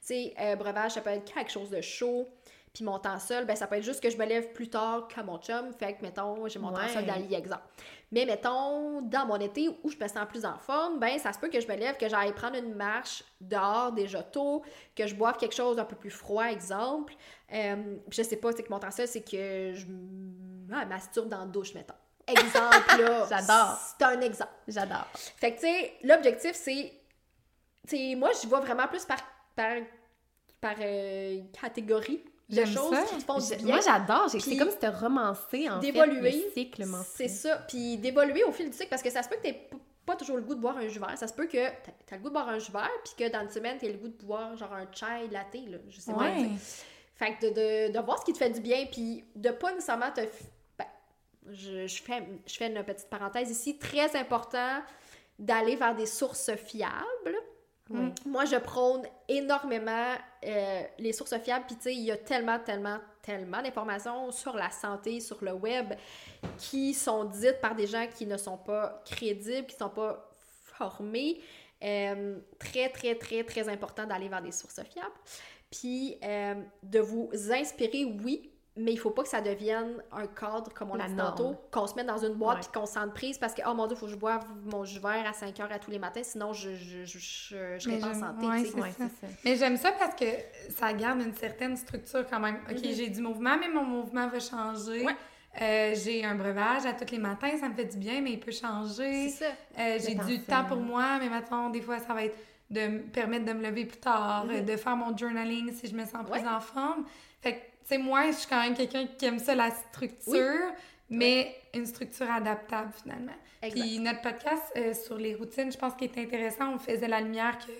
Tu sais, euh, breuvage, ça peut être quelque chose de chaud. Puis mon temps seul, ben ça peut être juste que je me lève plus tard que mon chum. Fait que, mettons, j'ai mon temps seul dans le lit, exemple. Mais mettons, dans mon été où je me sens plus en forme, ben ça se peut que je me lève, que j'aille prendre une marche dehors déjà tôt, que je boive quelque chose d'un peu plus froid, exemple. Euh, je sais pas, c'est que mon temps seul, c'est que je ah, masturbe dans la douche, mettons. Exemple, là. [laughs] J'adore. C'est un exemple. J'adore. Fait que, tu sais, l'objectif, c'est. Tu sais, moi, je vois vraiment plus par, par, par euh, catégorie de choses ça. qui te font du bien. Moi, j'adore. C'est comme si tu romancé, en fait, d'évoluer. le cycle C'est ça. Puis d'évoluer au fil du cycle, parce que ça se peut que p- pas toujours le goût de boire un jus vert. Ça se peut que t'as t'as le goût de boire un jus vert, puis que dans une semaine, t'aies le goût de boire genre un chai latte, là. Je sais pas. Ouais. tu. Fait que de, de, de voir ce qui te fait du bien, puis de pas nécessairement te. Ben, je, je, fais, je fais une petite parenthèse ici. Très important d'aller vers des sources fiables. Oui. Moi, je prône énormément euh, les sources fiables. Puis, tu sais, il y a tellement, tellement, tellement d'informations sur la santé, sur le web, qui sont dites par des gens qui ne sont pas crédibles, qui ne sont pas formés. Euh, très, très, très, très important d'aller vers des sources fiables. Puis, euh, de vous inspirer, oui, mais il faut pas que ça devienne un cadre, comme on La dit norme. tantôt, qu'on se mette dans une boîte Ouais. puis qu'on se sente prise parce que, oh mon Dieu, il faut que je boive mon jus vert à 5 heures à tous les matins, sinon je, je, je, je, serais pas en santé. ouais, c'est Ouais, ça. c'est ça. Mais j'aime ça parce que ça garde une certaine structure quand même. OK, Mhm. j'ai du mouvement, mais mon mouvement va changer. Ouais. Euh, j'ai un breuvage à tous les matins, ça me fait du bien, mais il peut changer. C'est ça. Euh, j'ai du temps pour moi, mais maintenant, des fois, ça va être de me permettre de me lever plus tard, Mhm. de faire mon journaling si je me sens plus Ouais. en forme. Sais, moi, je suis quand même quelqu'un qui aime ça, la structure, mais une structure adaptable, finalement. Exact. Puis notre podcast euh, sur les routines, je pense qu'il est intéressant. On faisait la lumière que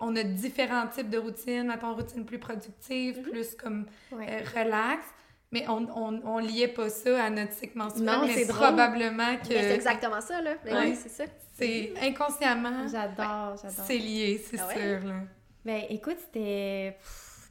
on a différents types de routines. Mettons, routine plus productive, Mhm. plus comme Ouais. euh, relax. Mais on, on, on liait pas ça à notre cycle menstruel. Non, mais drôle. probablement que c'est exactement ça, là. Ouais. oui, c'est ça. c'est inconsciemment, J'adore, j'adore. c'est lié, c'est Ah ouais? sûr. Là. Ben, écoute, c'était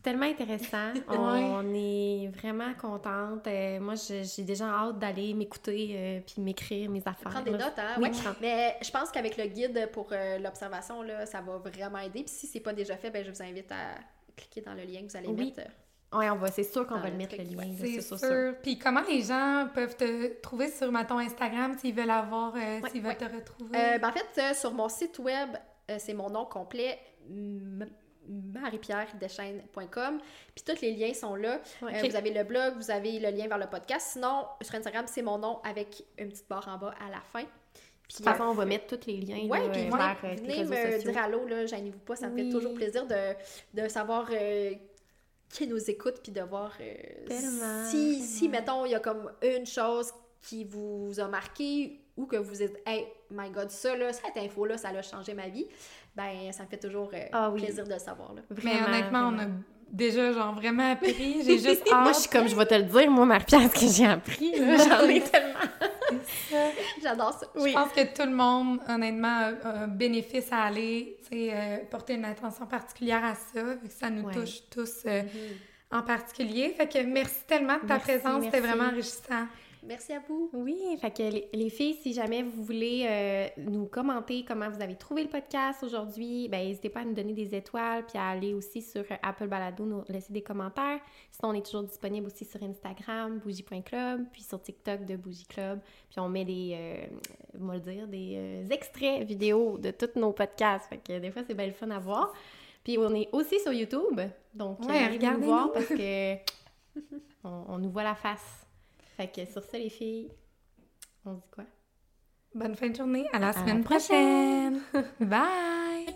pff, tellement intéressant. [laughs] On est vraiment contente. Euh, moi, j'ai déjà hâte d'aller m'écouter euh, puis m'écrire mes affaires. Prendre des là. notes, hein? Oui, ouais. Mais je pense qu'avec le guide pour euh, l'observation, là, ça va vraiment aider. Puis si c'est pas déjà fait, ben, je vous invite à cliquer dans le lien que vous allez Oui. mettre. euh, Ouais, on va, c'est sûr qu'on va le mettre le lien. C'est sûr. Puis comment les gens peuvent te trouver sur, mettons, Instagram s'ils veulent avoir, euh, Ouais, s'ils veulent ouais. te retrouver? Euh, ben, en fait, euh, sur mon site web, euh, c'est mon nom complet, m- mariepierredeschaines.com. Puis tous les liens sont là. Euh, vous avez le blog, vous avez le lien vers le podcast. Sinon, sur Instagram, c'est mon nom avec une petite barre en bas à la fin. Puis, euh, on va mettre tous les liens Ouais, là, puis euh, venez, vers euh, tes venez me sociaux. dire allô, là, gênez-vous pas, ça me Oui. fait toujours plaisir de, de savoir euh, qui nous écoute, puis de voir euh, si, si, mettons, il y a comme une chose qui vous a marqué ou que vous êtes, hey, my God, ça, là, cette info-là, ça a changé ma vie, ben, ça me fait toujours euh, Ah oui. plaisir de le savoir, là. Mais Vraiment, honnêtement, on a déjà, genre, vraiment appris. J'ai [laughs] juste hâte. Moi, je suis comme, je vais te le dire, moi, Marie-Pierre, ce que j'ai appris, [laughs] j'en ai tellement. J'adore ça. Je pense que tout le monde, honnêtement, a bénéfice à aller, tu sais, euh, porter une attention particulière à ça, vu que ça nous Ouais. touche tous euh, en particulier. Fait que merci tellement de ta Merci, présence, c'était vraiment enrichissant. Merci à vous. Oui, fait que les, les filles, si jamais vous voulez euh, nous commenter comment vous avez trouvé le podcast aujourd'hui, ben n'hésitez pas à nous donner des étoiles, puis à aller aussi sur euh, Apple Balado, nous laisser des commentaires. Sinon, on est toujours disponible aussi sur Instagram, bougie.club, puis sur TikTok de Bougie Club. Puis on met des, euh, moi le dire, des euh, extraits vidéo de tous nos podcasts. Fait que des fois, c'est bien le fun à voir. Puis on est aussi sur YouTube, donc euh, Ouais, nous regardez-nous. voir parce que [laughs] on, on nous voit la face. Fait que sur ça, les filles, on se dit quoi? Bonne fin de journée, à la semaine prochaine. prochaine. Bye!